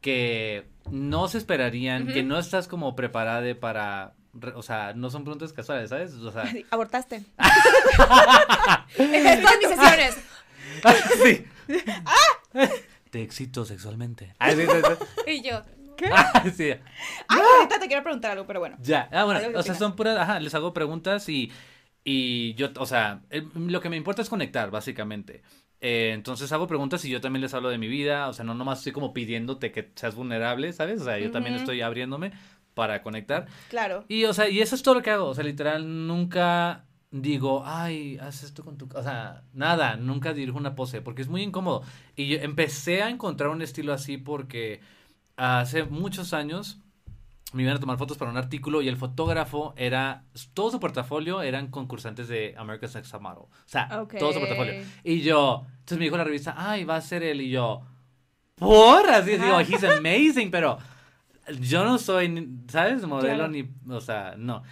que no se esperarían, que no estás como preparada para, o sea, no son preguntas casuales, ¿sabes? O sea, Abortaste. En todas mis sesiones. sí. Te excito sexualmente. Ah, sí, sí, sí. Y yo, Ah, sí. Ay, ahorita te quiero preguntar algo, pero bueno. Ya, ah, bueno, o sea, son puras, ajá, les hago preguntas y, y yo, o sea, el- lo que me importa es conectar, básicamente. Eh, entonces hago preguntas y yo también les hablo de mi vida, o sea, no nomás estoy como pidiéndote que seas vulnerable, ¿sabes? O sea, yo también estoy abriéndome para conectar. Claro. Y, o sea, y eso es todo lo que hago, o sea, literal, nunca digo, ay, haz esto con tu... O sea, nada, nunca dirijo una pose, porque es muy incómodo. Y yo empecé a encontrar un estilo así porque hace muchos años me iban a tomar fotos para un artículo y el fotógrafo era, todo su portafolio eran concursantes de America's Next Top Model. O sea, todo su portafolio. Y yo, entonces me dijo la revista, ay, va a ser él. Y yo, por, así digo, he's amazing, pero yo no soy, ni- ¿sabes? Modelo Claro. ni, o sea, no.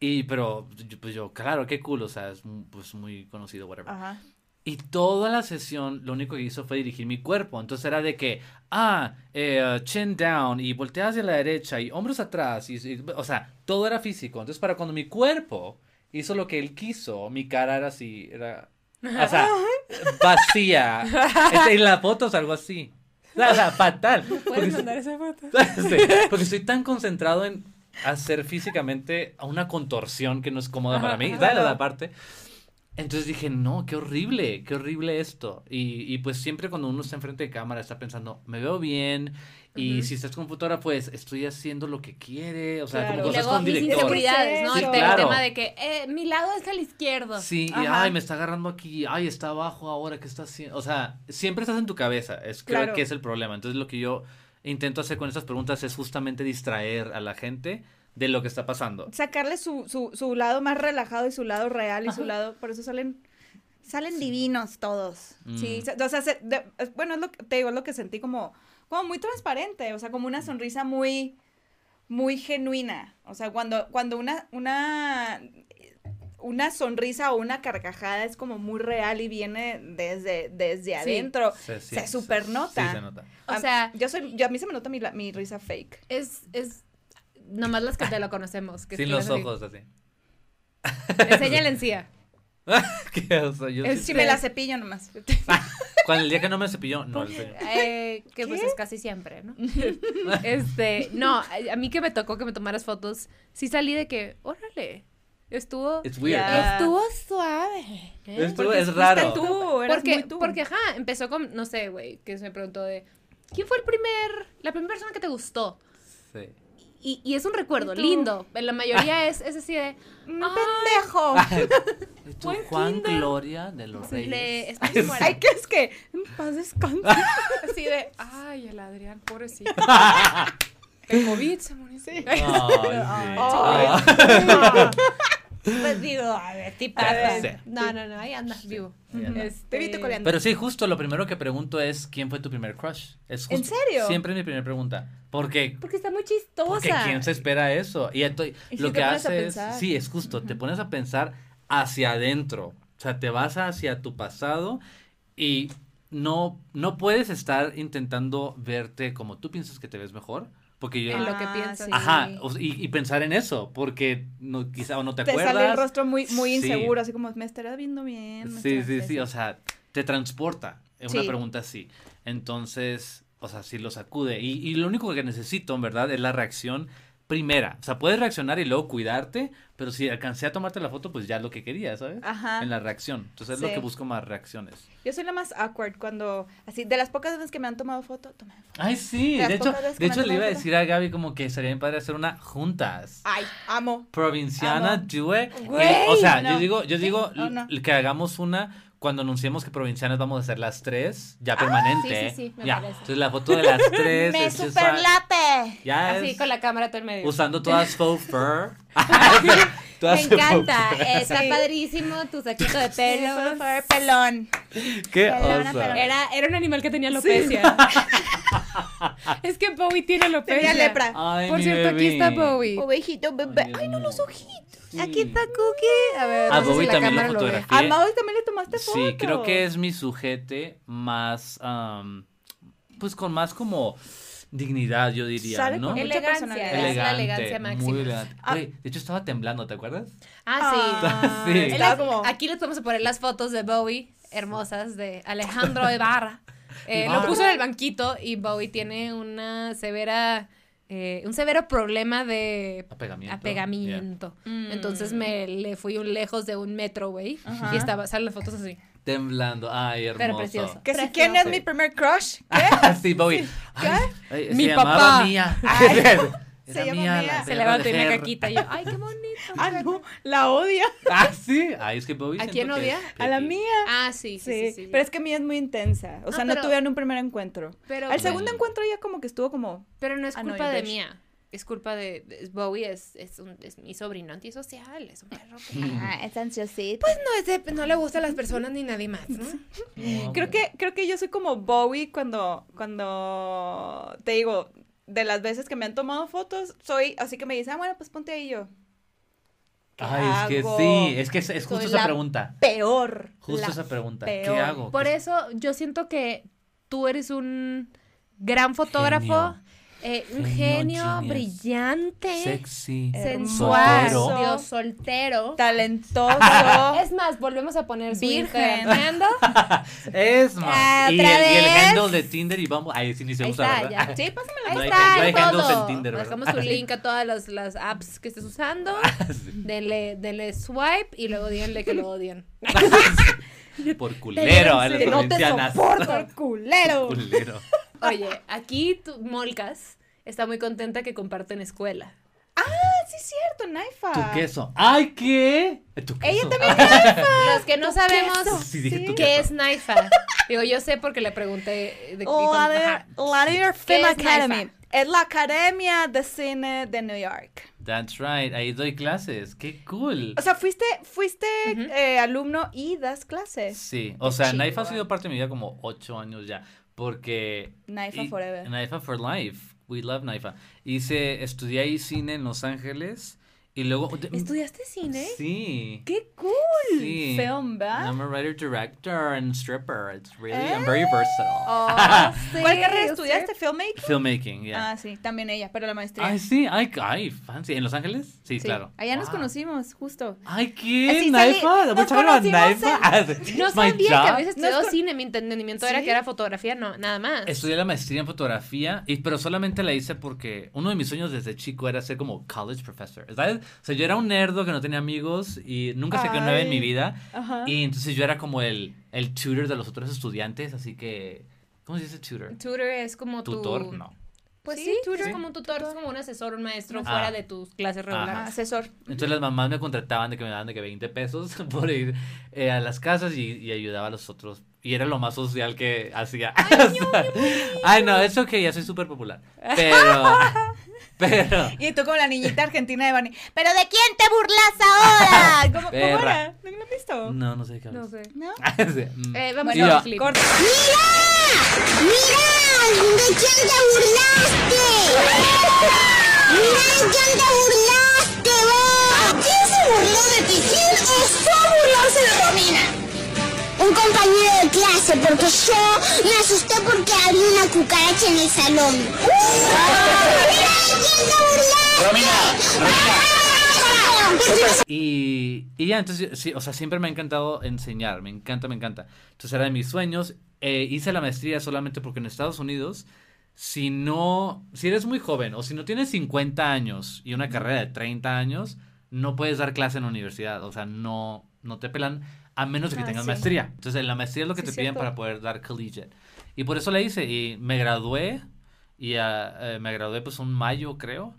Y, pero, yo- pues yo, claro, qué cool, o sea, es pues muy conocido, whatever. Ajá. Y toda la sesión lo único que hizo fue dirigir mi cuerpo. Entonces era de que, ah, eh, chin down y voltea hacia la derecha y hombros atrás. Y, y- o sea, todo era físico. Entonces para cuando mi cuerpo hizo lo que él quiso, mi cara era así, era, o sea, vacía. Este, en la foto es algo así. O sea, fatal. Porque, esa foto? sí, porque estoy tan concentrado en hacer físicamente una contorsión que no es cómoda para mí, ¿sabes? La parte. Entonces dije, no, qué horrible, qué horrible esto. Y, y pues siempre cuando uno está enfrente de cámara está pensando, me veo bien. Y si estás con fotógrafo, pues estoy haciendo lo que quiere. O sea, Claro. como Y cosas luego con director. inseguridades, ¿no? Sí, el, claro. tema de que eh, mi lado es el izquierdo. Sí, y ay, me está agarrando aquí, ay, está abajo ahora, ¿qué está haciendo? O sea, siempre estás en tu cabeza, es creo Claro. que es el problema. Entonces lo que yo intento hacer con estas preguntas es justamente distraer a la gente de lo que está pasando. Sacarle su, su, su lado más relajado y su lado real y su lado, por eso salen, salen divinos todos. Mm. Sí, se- o sea, se- de- bueno, es lo que te digo, es lo que sentí como, como muy transparente, o sea, como una sonrisa muy, muy genuina. O sea, cuando, cuando una, una, una sonrisa o una carcajada es como muy real y viene desde, desde adentro. Se, sí, se supernota. Sí, se nota. O A- sea- yo soy, yo, a mí se me nota mi, mi risa fake. Es, es, nomás las que te lo conocemos. Que Sin los ojos así. Enseña la encía. ¿Qué? O sea, yo Es- sí- Si me la cepillo nomás. Cuando el día que no me cepilló, no. el sueño. Eh, que pues es casi siempre, ¿no? este, no, a mí que me tocó que me tomaras fotos, sí salí de que, órale, estuvo, It's weird. Ya. estuvo suave. ¿eh? Estuvo- es raro. tú, eras porque, muy tú. porque, ajá, empezó con, no sé, güey, que se me preguntó de, ¿quién fue el primer, la primera persona que te gustó? Sí. Y, y es un recuerdo lindo. La mayoría es, es así de, ¡Un Ah. pendejo! ¿Y tú, Juan kinder. Gloria de los Reyes? muerta. Ay, ¿qué es que? En paz descanse. Así de, ay, el Adrián, pobrecito. El COVID se murió. Sí. Sí. Ah. Pues digo, a ver, tipo. A ver. Sí. No, no, no, ahí andas vivo. Ahí anda. Este, Te vi tu coleando. Pero sí, justo lo primero que pregunto es ¿quién fue tu primer crush? Es ¿En serio? Siempre es mi primera pregunta. Porque Porque está muy chistosa. porque quién se espera eso. Y estoy, Y si lo te que hace es sí, es justo, te pones a pensar hacia adentro. O sea, te vas hacia tu pasado y no no puedes estar intentando verte como tú piensas que te ves mejor, porque yo En lo que Ah, piensas. sí. Ajá, y, y pensar en eso, porque no, quizá o no te, te acuerdas. sale el rostro muy, muy Sí. inseguro, así como, me estará viendo bien. Sí, sí, sí, o sea, te transporta. Es una Sí. pregunta así. Entonces, o sea, sí lo sacude. Y, y lo único que necesito, en verdad, es la reacción primera. O sea, puedes reaccionar y luego cuidarte, pero si alcancé a tomarte la foto, pues ya es lo que quería, ¿sabes? Ajá. En la reacción. Entonces es lo que busco más reacciones. Yo soy la más awkward cuando, así, de las pocas veces que me han tomado foto, tomé foto. Ay, sí. De hecho, de hecho le iba a decir a Gaby como que sería bien padre hacer una juntas. Ay, amo. Provinciana, Amo. Güey, o sea, no. yo digo, yo digo No, no. que hagamos una cuando anunciemos que provincianas vamos a hacer las tres, ya permanente. sí, sí, sí, me ya. parece. Entonces la foto de las tres me es super esa- late. ya Así es con la cámara todo el medio. usando todas faux fur. Me encanta. fur. Está Sí. padrísimo tu saquito de pelo. Super pelón. Qué Pelona, oso. pelona. Era, era un animal que tenía alopecia. es que Bowie tiene alopecia. Tenía lepra. Ay, Por cierto, aquí está. Bowie. Ovejito, bebé. Ay, no, los ojitos. Sí. Aquí está Cookie. A ver, A no sé si Bowie la también lo. A le tomaste foto. Sí, creo que es mi sujete más, am, pues con más como dignidad, yo diría, Sale ¿no? con mucha Elegancia, es la elegancia máxima. Muy elegante. Ah. De hecho estaba temblando, ¿te acuerdas? Ah, sí. Ah, Sí. Él Estaba es- como... Aquí les vamos a poner las fotos de Bowie, hermosas, de Alejandro Ibarra. Eh. Lo puso en el banquito y Bowie tiene una severa, eh, un severo problema de Apegamiento. apegamiento. Mm. Entonces me le fui un lejos de un metro, güey. Y estaba, salen las fotos así. Temblando, ay, hermoso. Pero precioso. Que si Precioso. quién es Sí. mi primer crush. sí, Bowie. Ay, ay, Mi se papá. Mía. Ay, Era se llama Mía, Mía. la Se levantó y una caquita. Y yo, ay, qué bonito. Ah, no, la odia. Ah, sí. Ay, es que Bowie ¿A quién que odia? A la mía. Ah, sí, sí, Sí, sí. sí. pero es que mía es muy intensa. O Ah, sea, no pero- tuvieron un primer encuentro. Pero, Al segundo Bueno. encuentro ya como que estuvo como... pero no es Ah, no, culpa de mía. es culpa de, de- Bowie, es, es, un- es mi sobrino antisocial, es un perro que... Ah, es ansiosito. Pues no, es de- no le gustan las personas ni nadie más, ¿no? No, Creo que, creo que yo soy como Bowie cuando, cuando te digo, de las veces que me han tomado fotos, soy así que me dicen, ah, bueno, pues ponte ahí yo. ¿Qué Ay, es que hago? sí, es que es, es justo Soy esa la pregunta. Peor. Justo la esa pregunta. ¿Qué hago? Por ¿Qué- eso yo siento que tú eres un gran fotógrafo, Genio. Eh, un Genio, brillante, Sexy. sensual, Soltero. Dios, soltero. Talentoso. Es más, volvemos a poner su Virgen. Es más. Ah, y, el, ¿otra y el handle de Tinder y Bumble. Ahí sí ni se usa, está, ¿verdad? ya. Sí, pásamela. Ahí No hay- está, no hay todo. en Tinder, ¿verdad? Dejamos su link a todas las, las apps que estés usando. Denle, denle swipe y luego díganle que lo odian. Por culero a las no te soporto, culero. culero. Oye, aquí tu Molcas está muy contenta que comparten escuela. Ah, sí, es cierto, Naifa. Tu queso. ¡Ay, qué! Tu queso. Ella también Los que no sabemos Sí, dije tu qué es Naifa. Digo, yo sé porque le pregunté. De, y con- ajá. la New York ¿Qué Film es Academy. Naifa? Es la Academia de Cine de New York. That's right. Ahí doy clases. ¡Qué cool! O sea, fuiste, fuiste eh, alumno y das clases. Sí, o sea, Naifa ha eh. sido parte de mi vida como ocho años ya, porque... Naifa y- forever. Naifa for life, we love Naifa. Hice, estudié ahí cine en Los Ángeles y luego... ¿Estudiaste cine? Sí. ¡Qué cool! Sí. Film, ¿verdad? I'm a writer, director, and stripper. It's really, I'm very versatile. Oh, sí, ¿Cuál carrera estudiaste? ¿Filmmaking? Filmmaking, yeah. Ah, sí, también ella, pero la maestría. Ay, sí, ay, ay, fancy. ¿En Los Ángeles? Sí, Sí, claro. Allá nos conocimos, justo. Ay, ¿qué? Salí- ¿Naifa? ¿We're talking about conocimos Naifa? No sabía que job. habías estudiado con- cine. Mi entendimiento era Sí. que era fotografía, no, nada más. Estudié la maestría en fotografía, y, pero solamente la hice porque uno de mis sueños desde chico era ser como college professor, ¿sabes? O sea, yo era un nerdo que no tenía amigos y nunca saqué nueve en mi Ay. vida. Ajá. Y entonces yo era como el, el tutor de los otros estudiantes, así que... ¿Cómo se dice tutor? Tutor es como tu... ¿Tutor? No. Pues Sí, sí, tutor. es como un tutor, es como un asesor, un maestro Ah. fuera de tus clases Ah, regulares. asesor. Entonces las mamás me contrataban de que me daban de que 20 pesos por ir eh, a las casas y, y ayudaba a los otros. Y era lo más social que hacía. Ay, no, es ok, ya soy súper popular. Pero, pero, Y tú como la niñita argentina de Barney. ¿Pero de quién te burlas ahora? ¿Cómo, cómo era? ¿No lo has visto? no, no sé qué No sé. ¿No? Sí. Eh, vamos Y a ver clip. Corta. ¡Mira! ¿De quién te burlaste? ¡Mira de quién te burlaste, ve! ¿Quién se burló de ti? ¿Quién osó burlarse de Romina? Un compañero de clase, porque yo me asusté porque había una cucaracha en el salón. Y, y ya, entonces, sí, o sea, siempre me ha encantado enseñar, me encanta, me encanta. Entonces era de mis sueños. Eh, hice la maestría solamente porque en Estados Unidos, si no, si eres muy joven o si no tienes 50 años y una carrera de 30 años, no puedes dar clase en la universidad. O sea, no, no te pelan a menos de que Ah, tengas sí. maestría. Entonces, la maestría es lo que Sí, te piden para poder dar collegiate. Y por eso la hice y me gradué y eh, me gradué pues un mayo, creo.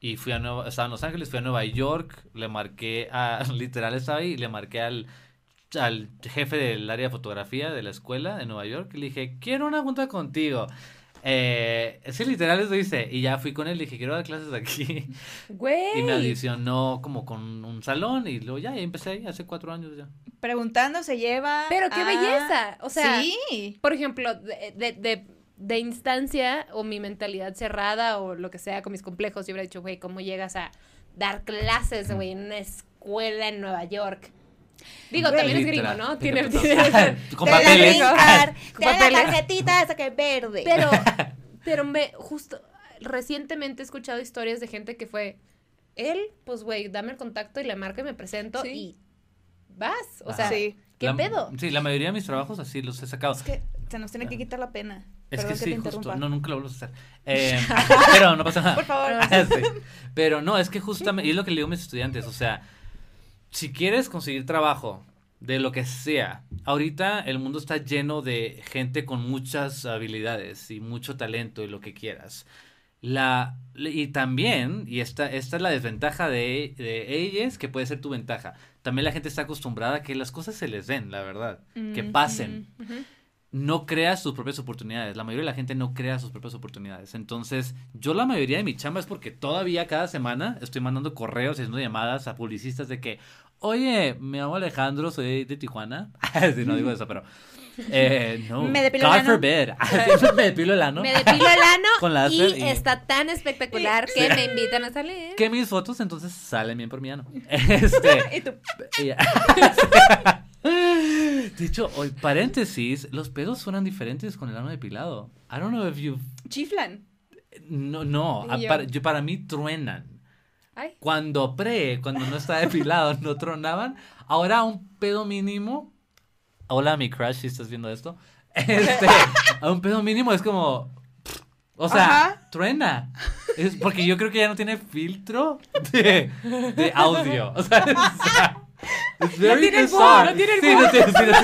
Y fui a Nueva, estaba en Los Ángeles, fui a Nueva York, le marqué a, literal estaba ahí, y le marqué al, al jefe del área de fotografía de la escuela de Nueva York y le dije, quiero una junta contigo. Eh, sí, literal eso hice. Y ya fui con él, le dije, quiero dar clases aquí. Güey. Y me adicionó como con un salón y luego ya, ya empecé ahí hace cuatro años ya. Preguntando se lleva. Pero qué a- belleza. O sea, sí. por ejemplo, de, de, de, de instancia o mi mentalidad cerrada o lo que sea con mis complejos, yo hubiera dicho, güey, ¿cómo llegas a dar clases, güey, en una escuela en Nueva York? Digo, también es gringo. ¿no? Tiene, tiene- Con papeles. da la tarjetita esa que es verde. Pero, pero me, justo, recientemente he escuchado historias de gente que fue, él, pues, güey, dame el contacto y le marco y me presento Sí. y vas. O sea, sí. ¿qué La- pedo? Sí, la mayoría de mis trabajos así los he sacado. Es que se nos tiene que quitar la pena. Es Perdón que sí, te justo. No, nunca lo vuelvo a hacer. Eh, pero no pasa nada. Por favor. Sí. Pero no, es que justamente, y es lo que le digo a mis estudiantes, o sea, si quieres conseguir trabajo de lo que sea, ahorita el mundo está lleno de gente con muchas habilidades y mucho talento y lo que quieras. La, y también, y esta, esta es la desventaja de, de ellas, que puede ser tu ventaja. También la gente está acostumbrada a que las cosas se les den, la verdad, que Mm, pasen. Ujú. no crea sus propias oportunidades. La mayoría de la gente no crea sus propias oportunidades. Entonces, yo la mayoría de mi chamba es porque todavía cada semana estoy mandando correos y haciendo llamadas a publicistas de que, oye, me llamo Alejandro, soy de Tijuana. sí, no digo eso, pero... Eh, no, Me depilo God el ano. forbid. me depilo el ano. Me depilo el ano Con láser y, y- está tan espectacular que me invitan a salir. Que mis fotos entonces salen bien por mi ano. Este... Y tú. De hecho, hoy, paréntesis, los pedos suenan diferentes con el ano depilado. I don't know if you... chiflan. No, no, yo. para, yo- para mí truenan. Ay. Cuando pre, cuando no estaba depilado, no tronaban. Ahora un pedo mínimo. Hola, mi crush, si estás viendo esto. Este, a un pedo mínimo es como. O sea, Ajá. truena. Es porque yo creo que ya no tiene filtro de, de audio. O sea, sea, it's very tiene el bizarre. bug, no tiene el Sí, no tiene, sí, no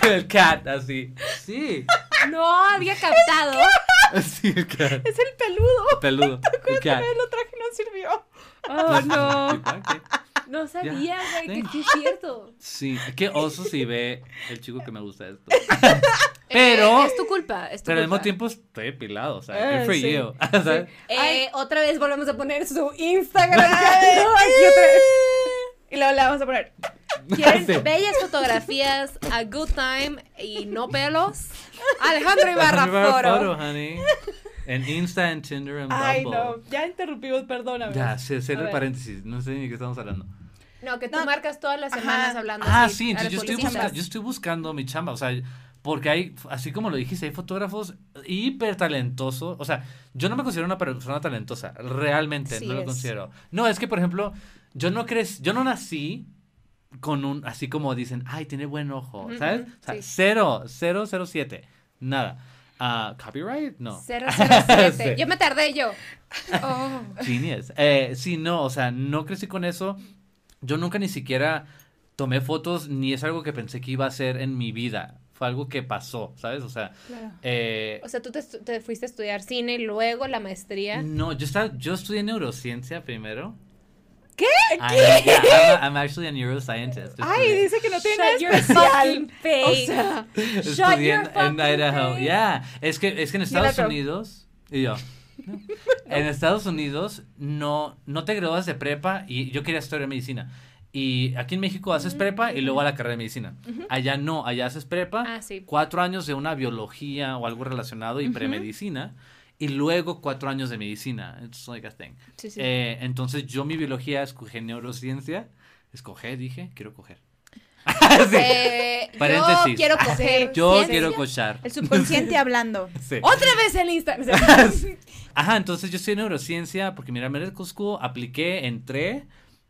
tiene. El cat, así. Sí. No había captado. Sí, el cat. Es el peludo. Peludo. El cat. El otro traje no sirvió. Oh, no. No sabía, güey, que sí es cierto. Sí, qué oso si ve el chico que me gusta esto. Pero, Eh, es tu culpa, es tu pero al mismo tiempo estoy depilado, o sea, Eh, good for sí. you. ¿sabes? Eh, otra vez volvemos a poner su Instagram. No, aquí otra vez. Y luego le vamos a poner. ¿Quieren Sí. bellas fotografías, a good time y no pelos? Alejandro Ibarra Ibarra Foro. Foro, honey. En Insta, en Tinder, en Ay, Bumble. no. Ya interrumpimos, perdóname. Ya, sé, sé A el ver. paréntesis, no sé ni de qué estamos hablando. No, que tú No. marcas todas las semanas Ajá. hablando Ah, así. sí, entonces yo estoy, busca- yo estoy buscando mi chamba, o sea, porque hay, así como lo dijiste, hay fotógrafos hiper talentosos, o sea, yo no me considero una persona talentosa, realmente, Sí no lo es. considero. No, es que, por ejemplo, yo no crees, yo no nací con un, así como dicen, ay, tiene buen ojo, ¿sabes? O sea, sí. cero, cero, cero, siete, nada. Ah, ¿Copyright? No. 007. Sí. Yo me tardé yo. Oh. Genius. Eh, sí, no, o sea, no crecí con eso. Yo nunca ni siquiera tomé fotos, ni es algo que pensé que iba a hacer en mi vida. Fue algo que pasó, ¿sabes? O sea, Claro. eh, O sea, tú te, te fuiste a estudiar cine y luego la maestría. no, yo, estaba, yo estudié neurociencia primero. ¿Qué? I, yeah, I'm, a- I'm actually a neuroscientist. Ay, dice que no tiene Shut nada your fucking face. O sea, en, your en fucking Idaho. face. Yeah. Es que, es que en Estados. Unidos. Y yo. ¿no? En Estados Unidos no, no te gradúas de prepa y yo quería estudiar medicina. Y aquí en México haces prepa y luego a la carrera de medicina. Allá no, allá haces prepa, Ah, sí. cuatro años de una biología o algo relacionado y premedicina, y luego cuatro años de medicina. It's like a thing. Sí, sí. Eh, entonces yo mi biología escogí neurociencia. Escogí, dije, quiero coger. Sí. Eh, yo quiero coger. Yo ciencia. quiero cochar. el subconsciente hablando. Sí. Otra vez el Instagram. Ajá, entonces yo estoy en neurociencia porque mira, Medical School apliqué, entré,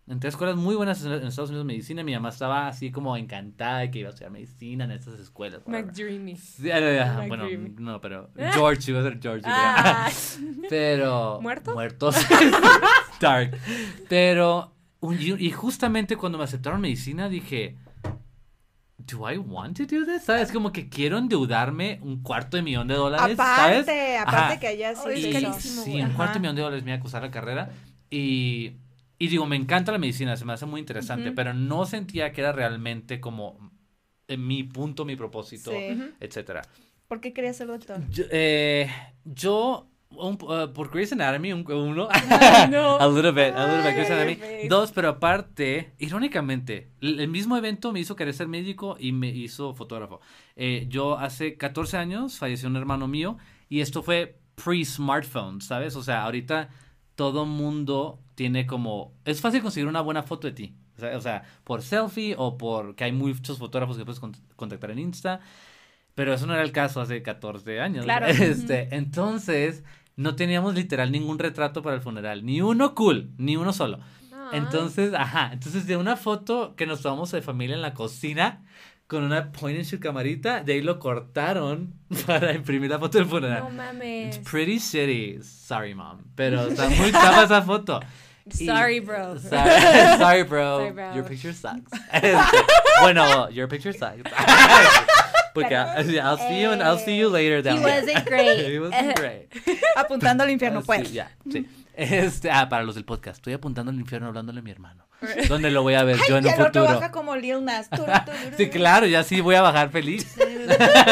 entré a escuelas muy buenas en Estados Unidos de medicina. Mi mamá estaba así como encantada de que iba a estudiar medicina en estas escuelas. McDreamy. Sí, ah, ah, bueno, no, pero George, iba a ser George. Ah. Pero. ¿Muerto? Muertos. Dark. Pero. un- y justamente cuando me aceptaron medicina dije. Do I want to do this? ¿Sabes? Como que quiero endeudarme un cuarto de millón de dólares. ¿sabes? Aparte, aparte Ajá. que allá sí. Ay, es carísimo, Sí, un cuarto de millón de dólares me iba a costar la carrera. Y, y digo, me encanta la medicina, se me hace muy interesante, pero no sentía que era realmente como eh, mi punto, mi propósito, Sí. etcétera. ¿Por qué querías ser doctor? Yo, eh, yo un- uh, por Grey's Anatomy, un, uno, no. a little bit, a little bit Grey's Anatomy. Dos, pero aparte, irónicamente, el, el mismo evento me hizo querer ser médico y me hizo fotógrafo. Eh, yo hace 14 años falleció un hermano mío y esto fue pre-smartphone, ¿sabes? O sea, ahorita todo mundo tiene como... Es fácil conseguir una buena foto de ti. O sea, o sea, por selfie o por que hay muchos fotógrafos que puedes con- contactar en Insta. Pero eso no era el caso hace 14 años. Claro. Este, entonces, no teníamos literal ningún retrato para el funeral. Ni uno cool, ni uno solo. Ah. Entonces, ajá, entonces de una foto que nos tomamos de familia en la cocina con una point and shoot camarita, de ahí lo cortaron para imprimir la foto del funeral. No mames. It's pretty shitty. Sorry, mom. Pero está muy chava esa foto. Sorry, bro. Sorry, sorry, bro. Sorry, bro. Your picture sucks. Este, bueno, your picture sucks. Porque I'll see you and I'll see you later He wasn't great. It wasn't great. Apuntando al infierno, pues. sí, ya, sí. Este, ah, para los del podcast, estoy apuntando al infierno hablándole a mi hermano. ¿Dónde lo voy a ver yo en un futuro? baja como Lil Nas. Turu, Sí, claro, ya sí voy a bajar feliz. Este.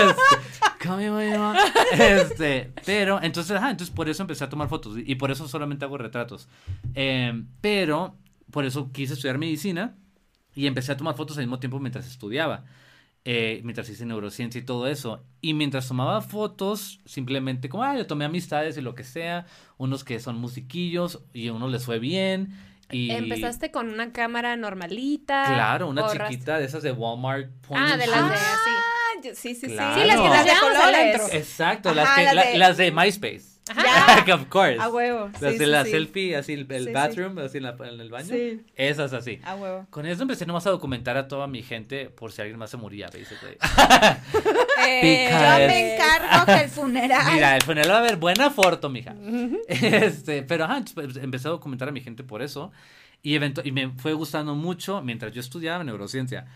Este, pero, entonces, ajá, entonces por eso empecé a tomar fotos y por eso solamente hago retratos. Eh, pero, por eso quise estudiar medicina y empecé a tomar fotos al mismo tiempo mientras estudiaba. Eh, mientras hice neurociencia y todo eso. Y mientras tomaba fotos, simplemente como, ah, yo tomé amistades y lo que sea, unos que son musiquillos y a unos les fue bien. Y... Empezaste con una cámara normalita. Claro, una chiquita de esas de Walmart. point Ah, de las de así. Ah, yo- sí, sí, sí. Claro. Sí, las que las de colores. Exacto, Ajá, las, que, las la- de- las de MySpace. Ya. of course. A huevo. Las sí, de sí, la sí. selfie, así el, el Sí, sí. bathroom, así en, la- en el baño. Sí. Esas así. A huevo. Con eso empecé nomás a documentar a toda mi gente por si alguien más se moría, basically. Eh, yo me encargo que el funeral. Mira, el funeral va a haber buena foto, mija. Este, pero ajá, pues, empecé a documentar a mi gente por eso. Y, evento- y me fue gustando mucho mientras yo estudiaba neurociencia.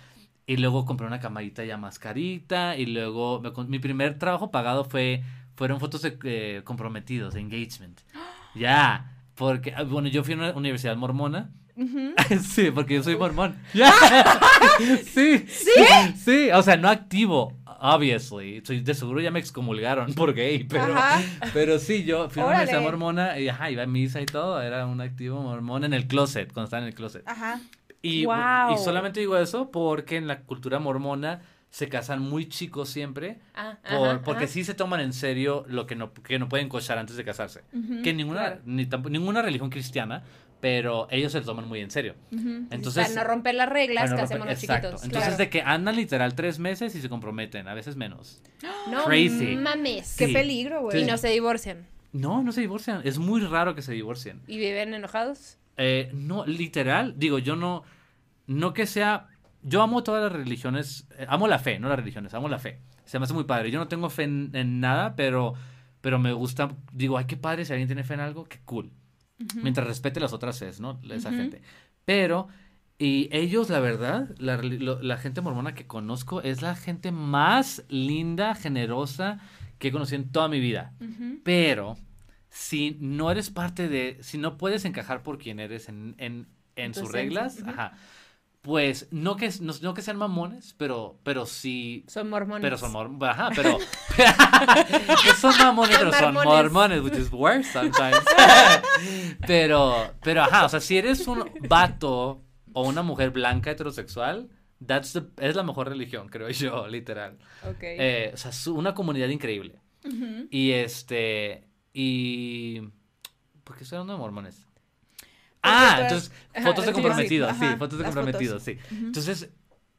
Y luego compré una camarita ya más carita. Y luego me mi primer trabajo pagado fue fueron fotos de eh, comprometidos, de engagement. Ya. Porque, ah, bueno, yo fui a una universidad mormona. Sí, porque yo soy mormón. Ya. sí. ¿Sí? Sí, o sea, no activo, obviously. Soy- de seguro ya me excomulgaron por gay, pero, Ajá. pero sí, yo fui a una universidad mormona y ajá, iba a misa y todo. Era un activo mormón en el closet, cuando estaba en el closet. Ajá. Y, y solamente digo eso porque en la cultura mormona se casan muy chicos siempre. Ah, por- ajá, porque ajá. sí se toman en serio lo que no, que no pueden cochar antes de casarse. Que ninguna, claro. ni tampo- ninguna religión cristiana, pero ellos se lo toman muy en serio. Entonces, Para no romper las reglas, no casémonos romper- exacto. chiquitos. Entonces claro. de que andan literal tres meses y se comprometen, a veces menos. No Crazy. mames. Qué Sí. peligro, güey. Y no se divorcian. No, no se divorcian. Es muy raro que se divorcien. ¿Y viven enojados? Eh, no, literal, digo, yo no, no que sea, yo amo todas las religiones, eh, amo la fe, no las religiones, amo la fe. Se me hace muy padre. Yo no tengo fe en, en nada, pero, pero me gusta, digo, ay, qué padre, si alguien tiene fe en algo, qué cool. Mientras respete las otras es, ¿no? Esa gente. Pero, y ellos, la verdad, la, reli- lo- la gente mormona que conozco es la gente más linda, generosa que he conocido en toda mi vida. Pero si no eres parte de, si no puedes encajar por quien eres en, en, en sus reglas, ajá, pues no que, no, no que sean mamones, pero, pero sí, Son mormones. pero son mormones, ajá, pero son mamones, pero son mormones. which is worse sometimes. pero, pero ajá, o sea, si eres un vato o una mujer blanca heterosexual, that's the- es la mejor religión, creo yo, literal. Ok. Eh, o sea, es una comunidad increíble. Y este. Y. ¿Por qué estoy hablando de mormones? Ah, entonces, Ajá, fotos de sí, sí, comprometidos, sí, fotos de comprometidos, sí. Entonces,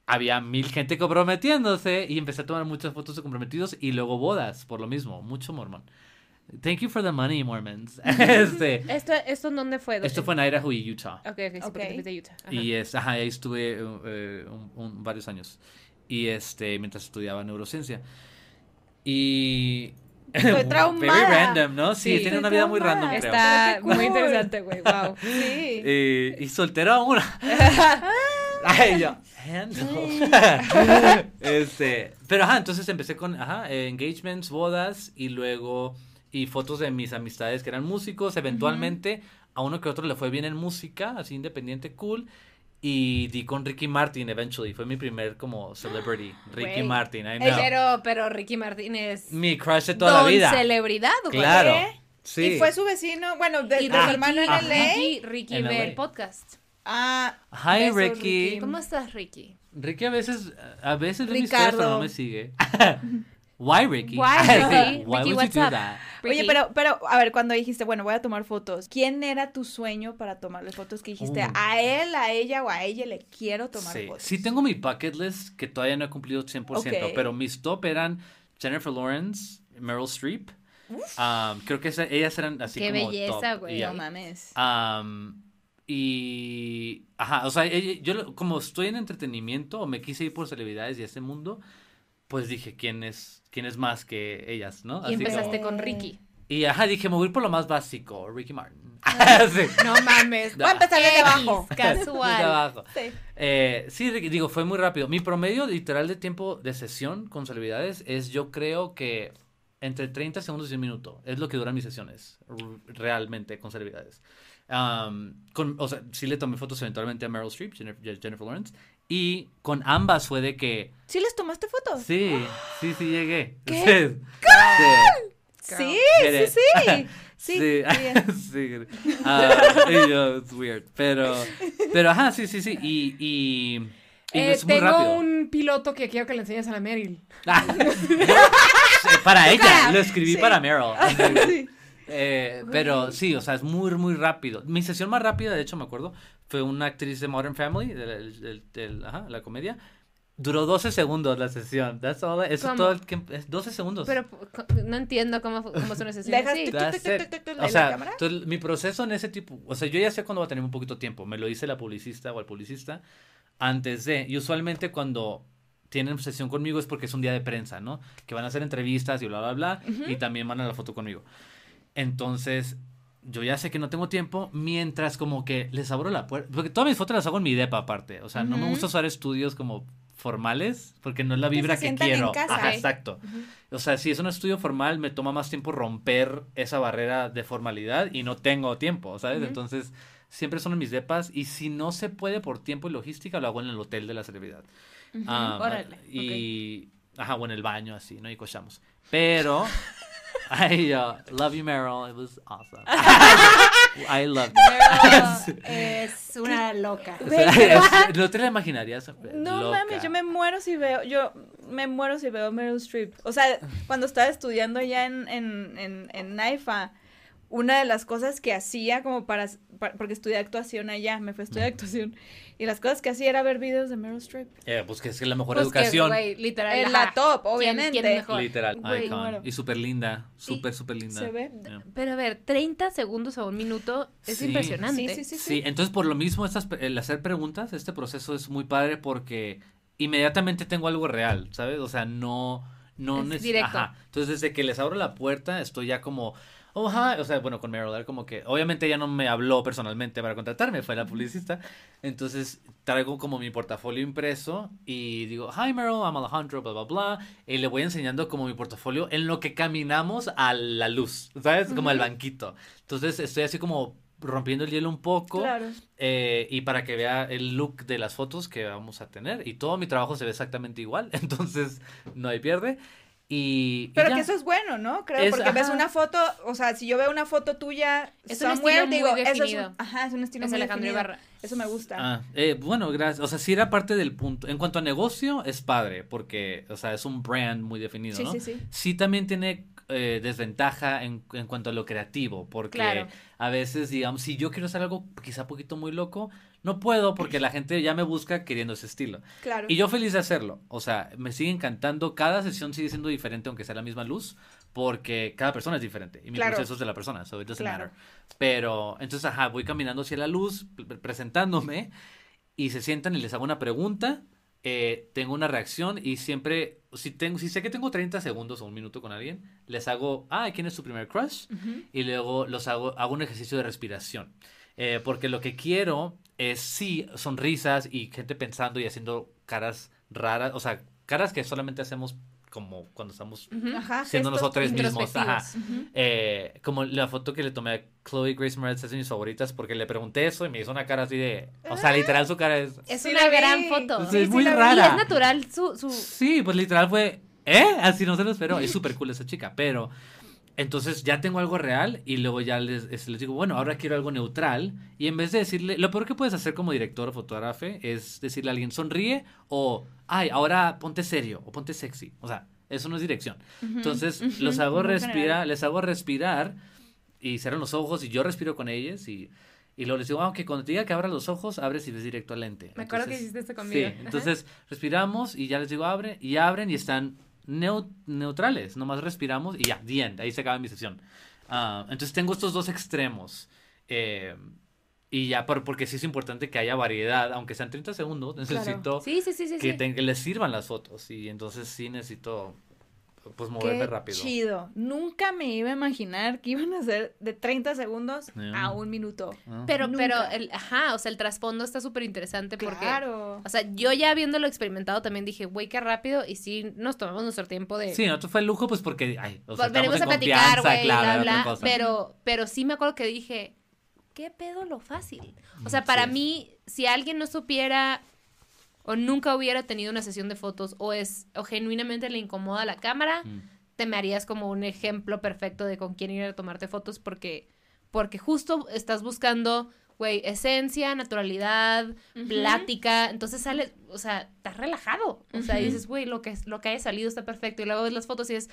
había mil gente comprometiéndose y empecé a tomar muchas fotos de comprometidos y luego bodas, por lo mismo, mucho mormón. Thank you for the money, Mormons. este, ¿Esto, ¿Esto en dónde fue? esto fue en Idaho y Utah. Ok, ok, sí, porque Ok. te fuiste a Utah. Ajá. Y es, ajá, ahí estuve un- un- varios años. Y este, mientras estudiaba neurociencia. Y. Estoy traumada. Very random, ¿no? Sí, Sí. tiene una vida muy random, creo. Está cool. muy interesante, güey. Wow. Sí. Y, y soltero aún. Ay, yo. Este, pero ajá, entonces empecé con ajá, eh, engagements, bodas y luego y fotos de mis amistades que eran músicos. Eventualmente a uno que otro le fue bien en música, así independiente, cool. Y di con Ricky Martin eventually. Fue mi primer como celebrity. Ricky Güey. Martin, I Eh, know. Pero, pero Ricky Martínez. Mi crush de toda la don vida. celebridad, güey. Claro. ¿Qué? Sí. Y fue su vecino, bueno, de, Y de su hermano en ajá. LA. Ricky, Ricky ve LA. el podcast. Ah, Hi, besos, Ricky. ¿Cómo estás, Ricky? Ricky a veces, a veces ve mis stories, pero Ricardo. no me sigue. Why, Ricky? Why, Sí, Ricky? Why Ricky, would what's you do up? that? Oye, pero, pero, a ver, cuando dijiste, bueno, voy a tomar fotos, ¿quién era tu sueño para tomarle fotos? Que dijiste, Uh. a él, a ella o a ella le quiero tomar Sí, fotos. sí tengo mi bucket list que todavía no he cumplido 100%, Ok. pero mis top eran Jennifer Lawrence, Meryl Streep. Um, creo que esa- ellas eran así Qué como belleza, top, güey. No mames. Um, y, ajá, o sea, ella- yo lo- como estoy en entretenimiento o me quise ir por celebridades y ese mundo, pues dije, ¿quién es, quién es más que ellas, no? Y Así empezaste como- con Ricky. y ajá, dije, me voy por lo más básico, Ricky Martin. Sí. No mames. Voy a empezar desde abajo. Casual. abajo. Sí. Eh, sí, Ricky, digo, fue muy rápido. Mi promedio literal de tiempo de sesión con celebridades es, yo creo que entre 30 segundos y un minuto. Es lo que duran mis sesiones, realmente, con celebridades. Con, o sea, sí le tomé fotos eventualmente a Meryl Streep, Jennifer, Jennifer Lawrence, y con ambas fue de que, ¿Sí les tomaste fotos? sí, sí, sí llegué. ¿Qué? Sí. Sí, Get sí, sí. Sí, Sí, bien. sí. Ah, y yo, it's weird. Pero, pero ajá, sí, sí, sí. Y, y, y Eh, es muy tengo rápido. un piloto que quiero que le enseñes a la Meryl. Ah, para ella, lo escribí Sí. para Meryl. Sí. Eh, pero sí, o sea, es muy, muy rápido. Mi sesión más rápida, de hecho, me acuerdo, fue una actriz de Modern Family, del, del- del- ajá, la comedia. Duró 12 segundos la sesión. That's all. Eso ¿Cómo? todo el tiempo. es 12 segundos. Pero no entiendo cómo, cómo son tuc, tuc, O ¿la sea, mi proceso en ese tipo, o sea, yo ya sé cuándo va a tener un poquito tiempo. Me lo dice la publicista o el publicista antes de. Y usualmente cuando tienen sesión conmigo es porque es un día de prensa, ¿no? Que van a hacer entrevistas y bla, bla, bla. Y también van a la foto conmigo. Entonces, yo ya sé que no tengo tiempo mientras como que les abro la puerta. Porque todas mis fotos las hago en mi depa aparte. O sea, no me gusta usar estudios como formales porque no es la vibra que sientan en quiero. casa. Ajá, exacto. O sea, si es un estudio formal, me toma más tiempo romper esa barrera de formalidad y no tengo tiempo, ¿sabes? Ujú. Entonces, siempre son en mis depas y si no se puede por tiempo y logística, lo hago en el hotel de la celebridad. Ah, Órale, y, ajá, o en el baño, así, ¿no? Y cochamos. Pero, ay, yo, love you, Meryl, it was awesome. I it. Pero es una loca. O sea, es- no te la imaginarías. No loca. mames, yo me muero si veo, yo me muero si veo Meryl Streep. O sea, cuando estaba estudiando allá en, en, en, en NAIFA, una de las cosas que hacía como para, pa- porque estudié actuación allá, me fui a estudiar actuación, y las cosas que hacía era ver videos de Meryl Streep. Eh, pues que es que la mejor Pues que, educación. güey, literal. En la top, ¿Quién- obviamente. quién mejor? Literal, icon. Y súper linda, súper, súper linda. Se ve. Yeah. Pero a ver, 30 segundos a un minuto es Sí. impresionante. Sí, sí, sí. Sí, entonces por lo mismo estas, el hacer preguntas, este proceso es muy padre porque inmediatamente tengo algo real, ¿sabes? O sea, no, no Es neces- directo. Ajá. Entonces desde que les abro la puerta estoy ya como, oh, hi. o sea, bueno, con Meryl, como que, obviamente ella no me habló personalmente para contratarme, fue la publicista, entonces traigo como mi portafolio impreso y digo, hi Meryl, I'm Alejandro, bla, bla, bla, y le voy enseñando como mi portafolio en lo que caminamos a la luz, ¿sabes? Como al banquito. Entonces estoy así como rompiendo el hielo un poco. Claro. Eh, y para que vea el look de las fotos que vamos a tener. Y todo mi trabajo se ve exactamente igual, entonces no hay pierde. Y, Pero que eso es bueno, ¿no? Creo, Es- porque ves una foto, o sea, si yo veo una foto tuya, Es un estilo muy digo, eso es ajá, es un estilo Es muy Alejandro definido. Ibarra. Eso me gusta. Ah, eh, bueno, gracias. O sea, sí era parte del punto. En cuanto a negocio, es padre, porque, o sea, es un brand muy definido, sí, ¿no? sí, sí. Sí también tiene eh, desventaja en, en cuanto a lo creativo, porque Claro. a veces, digamos, si yo quiero hacer algo quizá poquito muy loco, no puedo porque la gente ya me busca queriendo ese estilo. Claro. Y yo feliz de hacerlo. O sea, me sigue encantando. Cada sesión sigue siendo diferente, aunque sea la misma luz, porque cada persona es diferente. Y mi Claro. proceso es de la persona, so it doesn't Claro. matter. Pero, entonces, ajá, voy caminando hacia la luz, pre- presentándome, y se sientan y les hago una pregunta. eh, tengo una reacción y siempre, si, tengo, si sé que tengo 30 segundos o un minuto con alguien, les hago, ah, ¿quién es tu primer crush? Y luego los hago, hago un ejercicio de respiración. Eh, porque lo que quiero es sí sonrisas y gente pensando y haciendo caras raras, o sea, caras que solamente hacemos como cuando estamos. Ajá, siendo nosotros mismos. Ajá. Eh, como la foto que le tomé a Chloe Grace Moretz es de mis favoritas porque le pregunté eso y me hizo una cara así de, o sea, literal su cara es, Es Sí una vi. gran foto. Sí, es muy rara. Y es natural su... su... Sí, pues literal fue, ¿eh? Así no se lo esperó. Es súper cool esa chica, pero entonces ya tengo algo real y luego ya les, es- les digo, bueno, ahora quiero algo neutral. Y en vez de decirle, lo peor que puedes hacer como director o fotógrafo es decirle a alguien sonríe o, ay, ahora ponte serio o ponte sexy. O sea, eso no es dirección. Entonces los hago respirar, les hago respirar y cierran los ojos y yo respiro con ellos y... Y luego les digo, ah, ok, cuando te diga que abras los ojos, abres y ves directo al lente. Me acuerdo que hiciste esto conmigo. Sí, entonces respiramos y ya les digo abre y abren y están neu- neutrales, nomás respiramos y ya, the end, ahí se acaba mi sesión. Ah, entonces tengo estos dos extremos eh, y ya, por- porque sí es importante que haya variedad, aunque sean 30 segundos, necesito Sí, sí, sí, sí. que, te- que les sirvan las fotos y entonces sí necesito pues moverme Qué rápido. chido. Nunca me iba a imaginar que iban a ser de 30 segundos Yeah. a un minuto. Ah. Pero, Nunca. pero, el, ajá, o sea, el trasfondo está súper interesante porque... Claro. O sea, yo ya habiéndolo experimentado también dije, güey, qué rápido. Y sí, nos tomamos nuestro tiempo de... Sí, nosotros fue el lujo, pues porque, ay, o sea, Pues, venimos a platicar, güey, claro, bla. Pero, pero sí me acuerdo que dije, ¿qué pedo lo fácil? O sea, para Sí. mí, si alguien no supiera o nunca hubiera tenido una sesión de fotos o es o genuinamente le incomoda la cámara, Mm. te me harías como un ejemplo perfecto de con quién ir a tomarte fotos porque porque justo estás buscando güey, esencia, naturalidad, plática, entonces sale, o sea, estás relajado, o sea, Ujú. dices, güey, lo que, lo que haya salido está perfecto, y luego ves las fotos y es,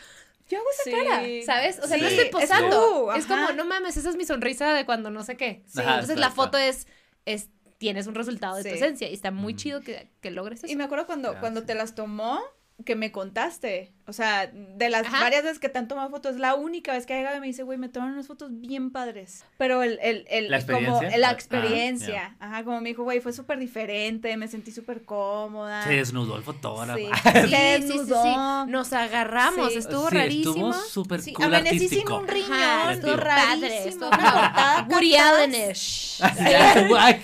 yo hago esa Sí. cara, ¿sabes? O sea, no estoy es posando, tú, es, como, no mames, esa es mi sonrisa de cuando no sé qué, Sí. Ajá, entonces está, la está. foto es, es, tienes un resultado de tu esencia, y está muy Mm. chido que, que logres eso. Y me acuerdo cuando, Ya, cuando sí. te las tomó, que me contaste. O sea, de las Ajá. varias veces que te han tomado fotos, la única vez que ha llegado y me dice, güey, me tomaron unas fotos bien padres. Pero el, el, el ¿La como experiencia? la Ah, experiencia. Ajá, como me dijo, güey, fue súper diferente, me sentí súper cómoda. Se desnudó el fotógrafo. Sí. Sí, Se sí, sí, sí, desnudó. Nos agarramos, Sí. estuvo Sí, rarísimo. Estuvo súper Sí, cool amanecí sin artístico. un riñón, Ajá, estuvo padre, estuvo una cortada Woody. Allen-ish. Guay.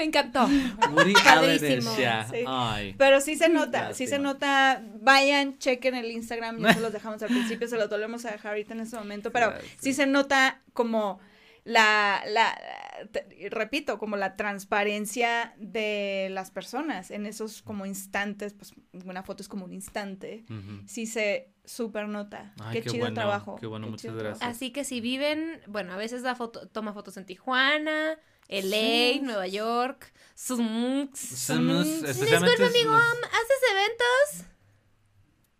Me encantó. Woody Padrísimo. Allen ya. Sí. Ay. Pero sí se nota, sí se nota. Vayan, chequen el Instagram, ya se los dejamos al principio, se los volvemos a dejar ahorita en este momento, pero sí. se nota como la, la, te- repito, como la transparencia de las personas en esos como instantes, pues una foto es como un instante, sí se super nota. Ay, qué, qué chido bueno, trabajo. qué bueno, muchas chido gracias. trabajo. Así que si viven, bueno, a veces da foto, toma fotos en Tijuana, LA, Sí. Nueva York, Disculpe, amigo, ¿haces eventos?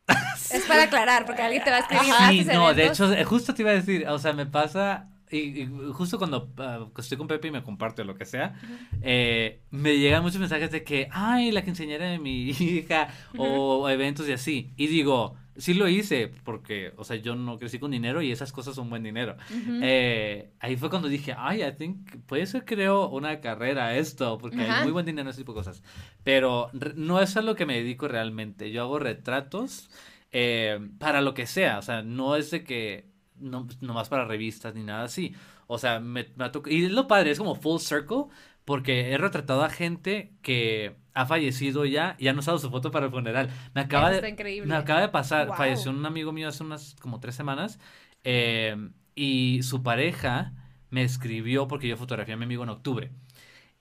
es para aclarar, porque alguien te va a escribir. Sí, ¿haces no, de hecho, eh, justo te iba a decir, o sea, me pasa, y, y justo cuando ah, estoy con Pepe y me comparte o lo que sea, eh, me llegan muchos mensajes de que, ay, la quinceañera de mi hija, o eventos y así, y digo, sí lo hice, porque, o sea, yo no crecí con dinero y esas cosas son buen dinero. Ujú. Eh, ahí fue cuando dije, ay, I think puede ser creo una carrera esto, porque Ajá. hay muy buen dinero en ese tipo de cosas. Pero no es a lo que me dedico realmente. Yo hago retratos eh, para lo que sea, o sea, no es de que no nomás para revistas ni nada así. O sea, me, me ha toc- y es lo padre, es como full circle, porque he retratado a gente que ha fallecido ya y han usado su foto para el funeral. Me acaba Eso de, está increíble. me acaba de pasar, Wow. falleció un amigo mío hace unas como tres semanas eh, y su pareja me escribió porque yo fotografié a mi amigo en octubre.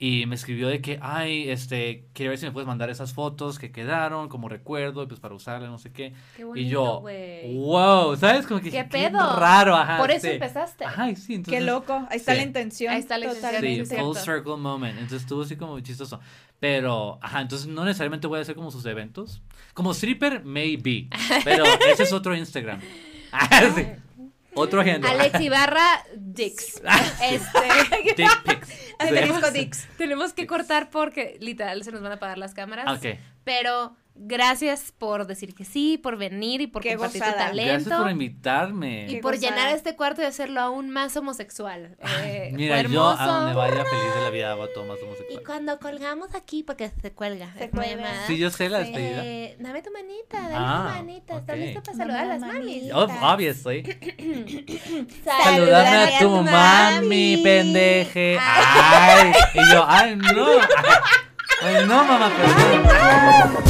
Y me escribió de que, ay, este, quiero ver si me puedes mandar esas fotos que quedaron como recuerdo, y pues para usarla, no sé qué. Qué y bonito, yo, güey. wow, ¿sabes? Como que ¿Qué dije, pedo? raro, ajá. Por eso sí. empezaste. Ajá, y sí, entonces. Qué loco, ahí está sí. la intención. Ahí está la intención, Sí, totalmente. es full circle moment. Entonces estuvo así como chistoso. Pero, ajá, entonces no necesariamente voy a hacer como sus eventos. Como stripper, maybe. Pero ese es otro Instagram. Ah, sí. Otro agenda. Alex Ibarra, Dix. Este, Dick pics. Dix. tenemos que cortar porque literal se nos van a apagar las cámaras. Ah, Ok. Pero gracias por decir que sí, por venir y por Qué compartir gozada. tu talento. Gracias por invitarme. Y Qué por gozada. llenar este cuarto y hacerlo aún más homosexual. Eh, Mira, fue yo a donde vaya feliz de la vida hago todo más Y homosexual. cuando colgamos aquí, porque se cuelga, Se cuelga. Sí, yo sé la despedida. eh, dame tu manita, dame Ah, tu manita. ¿Estás listo para saludar a las Mamá, mamis? Oh, obviously. Saludame Saludame a tu mami, pendeje. Ay, y yo, ay, no. Ay, no, mamá, perdón.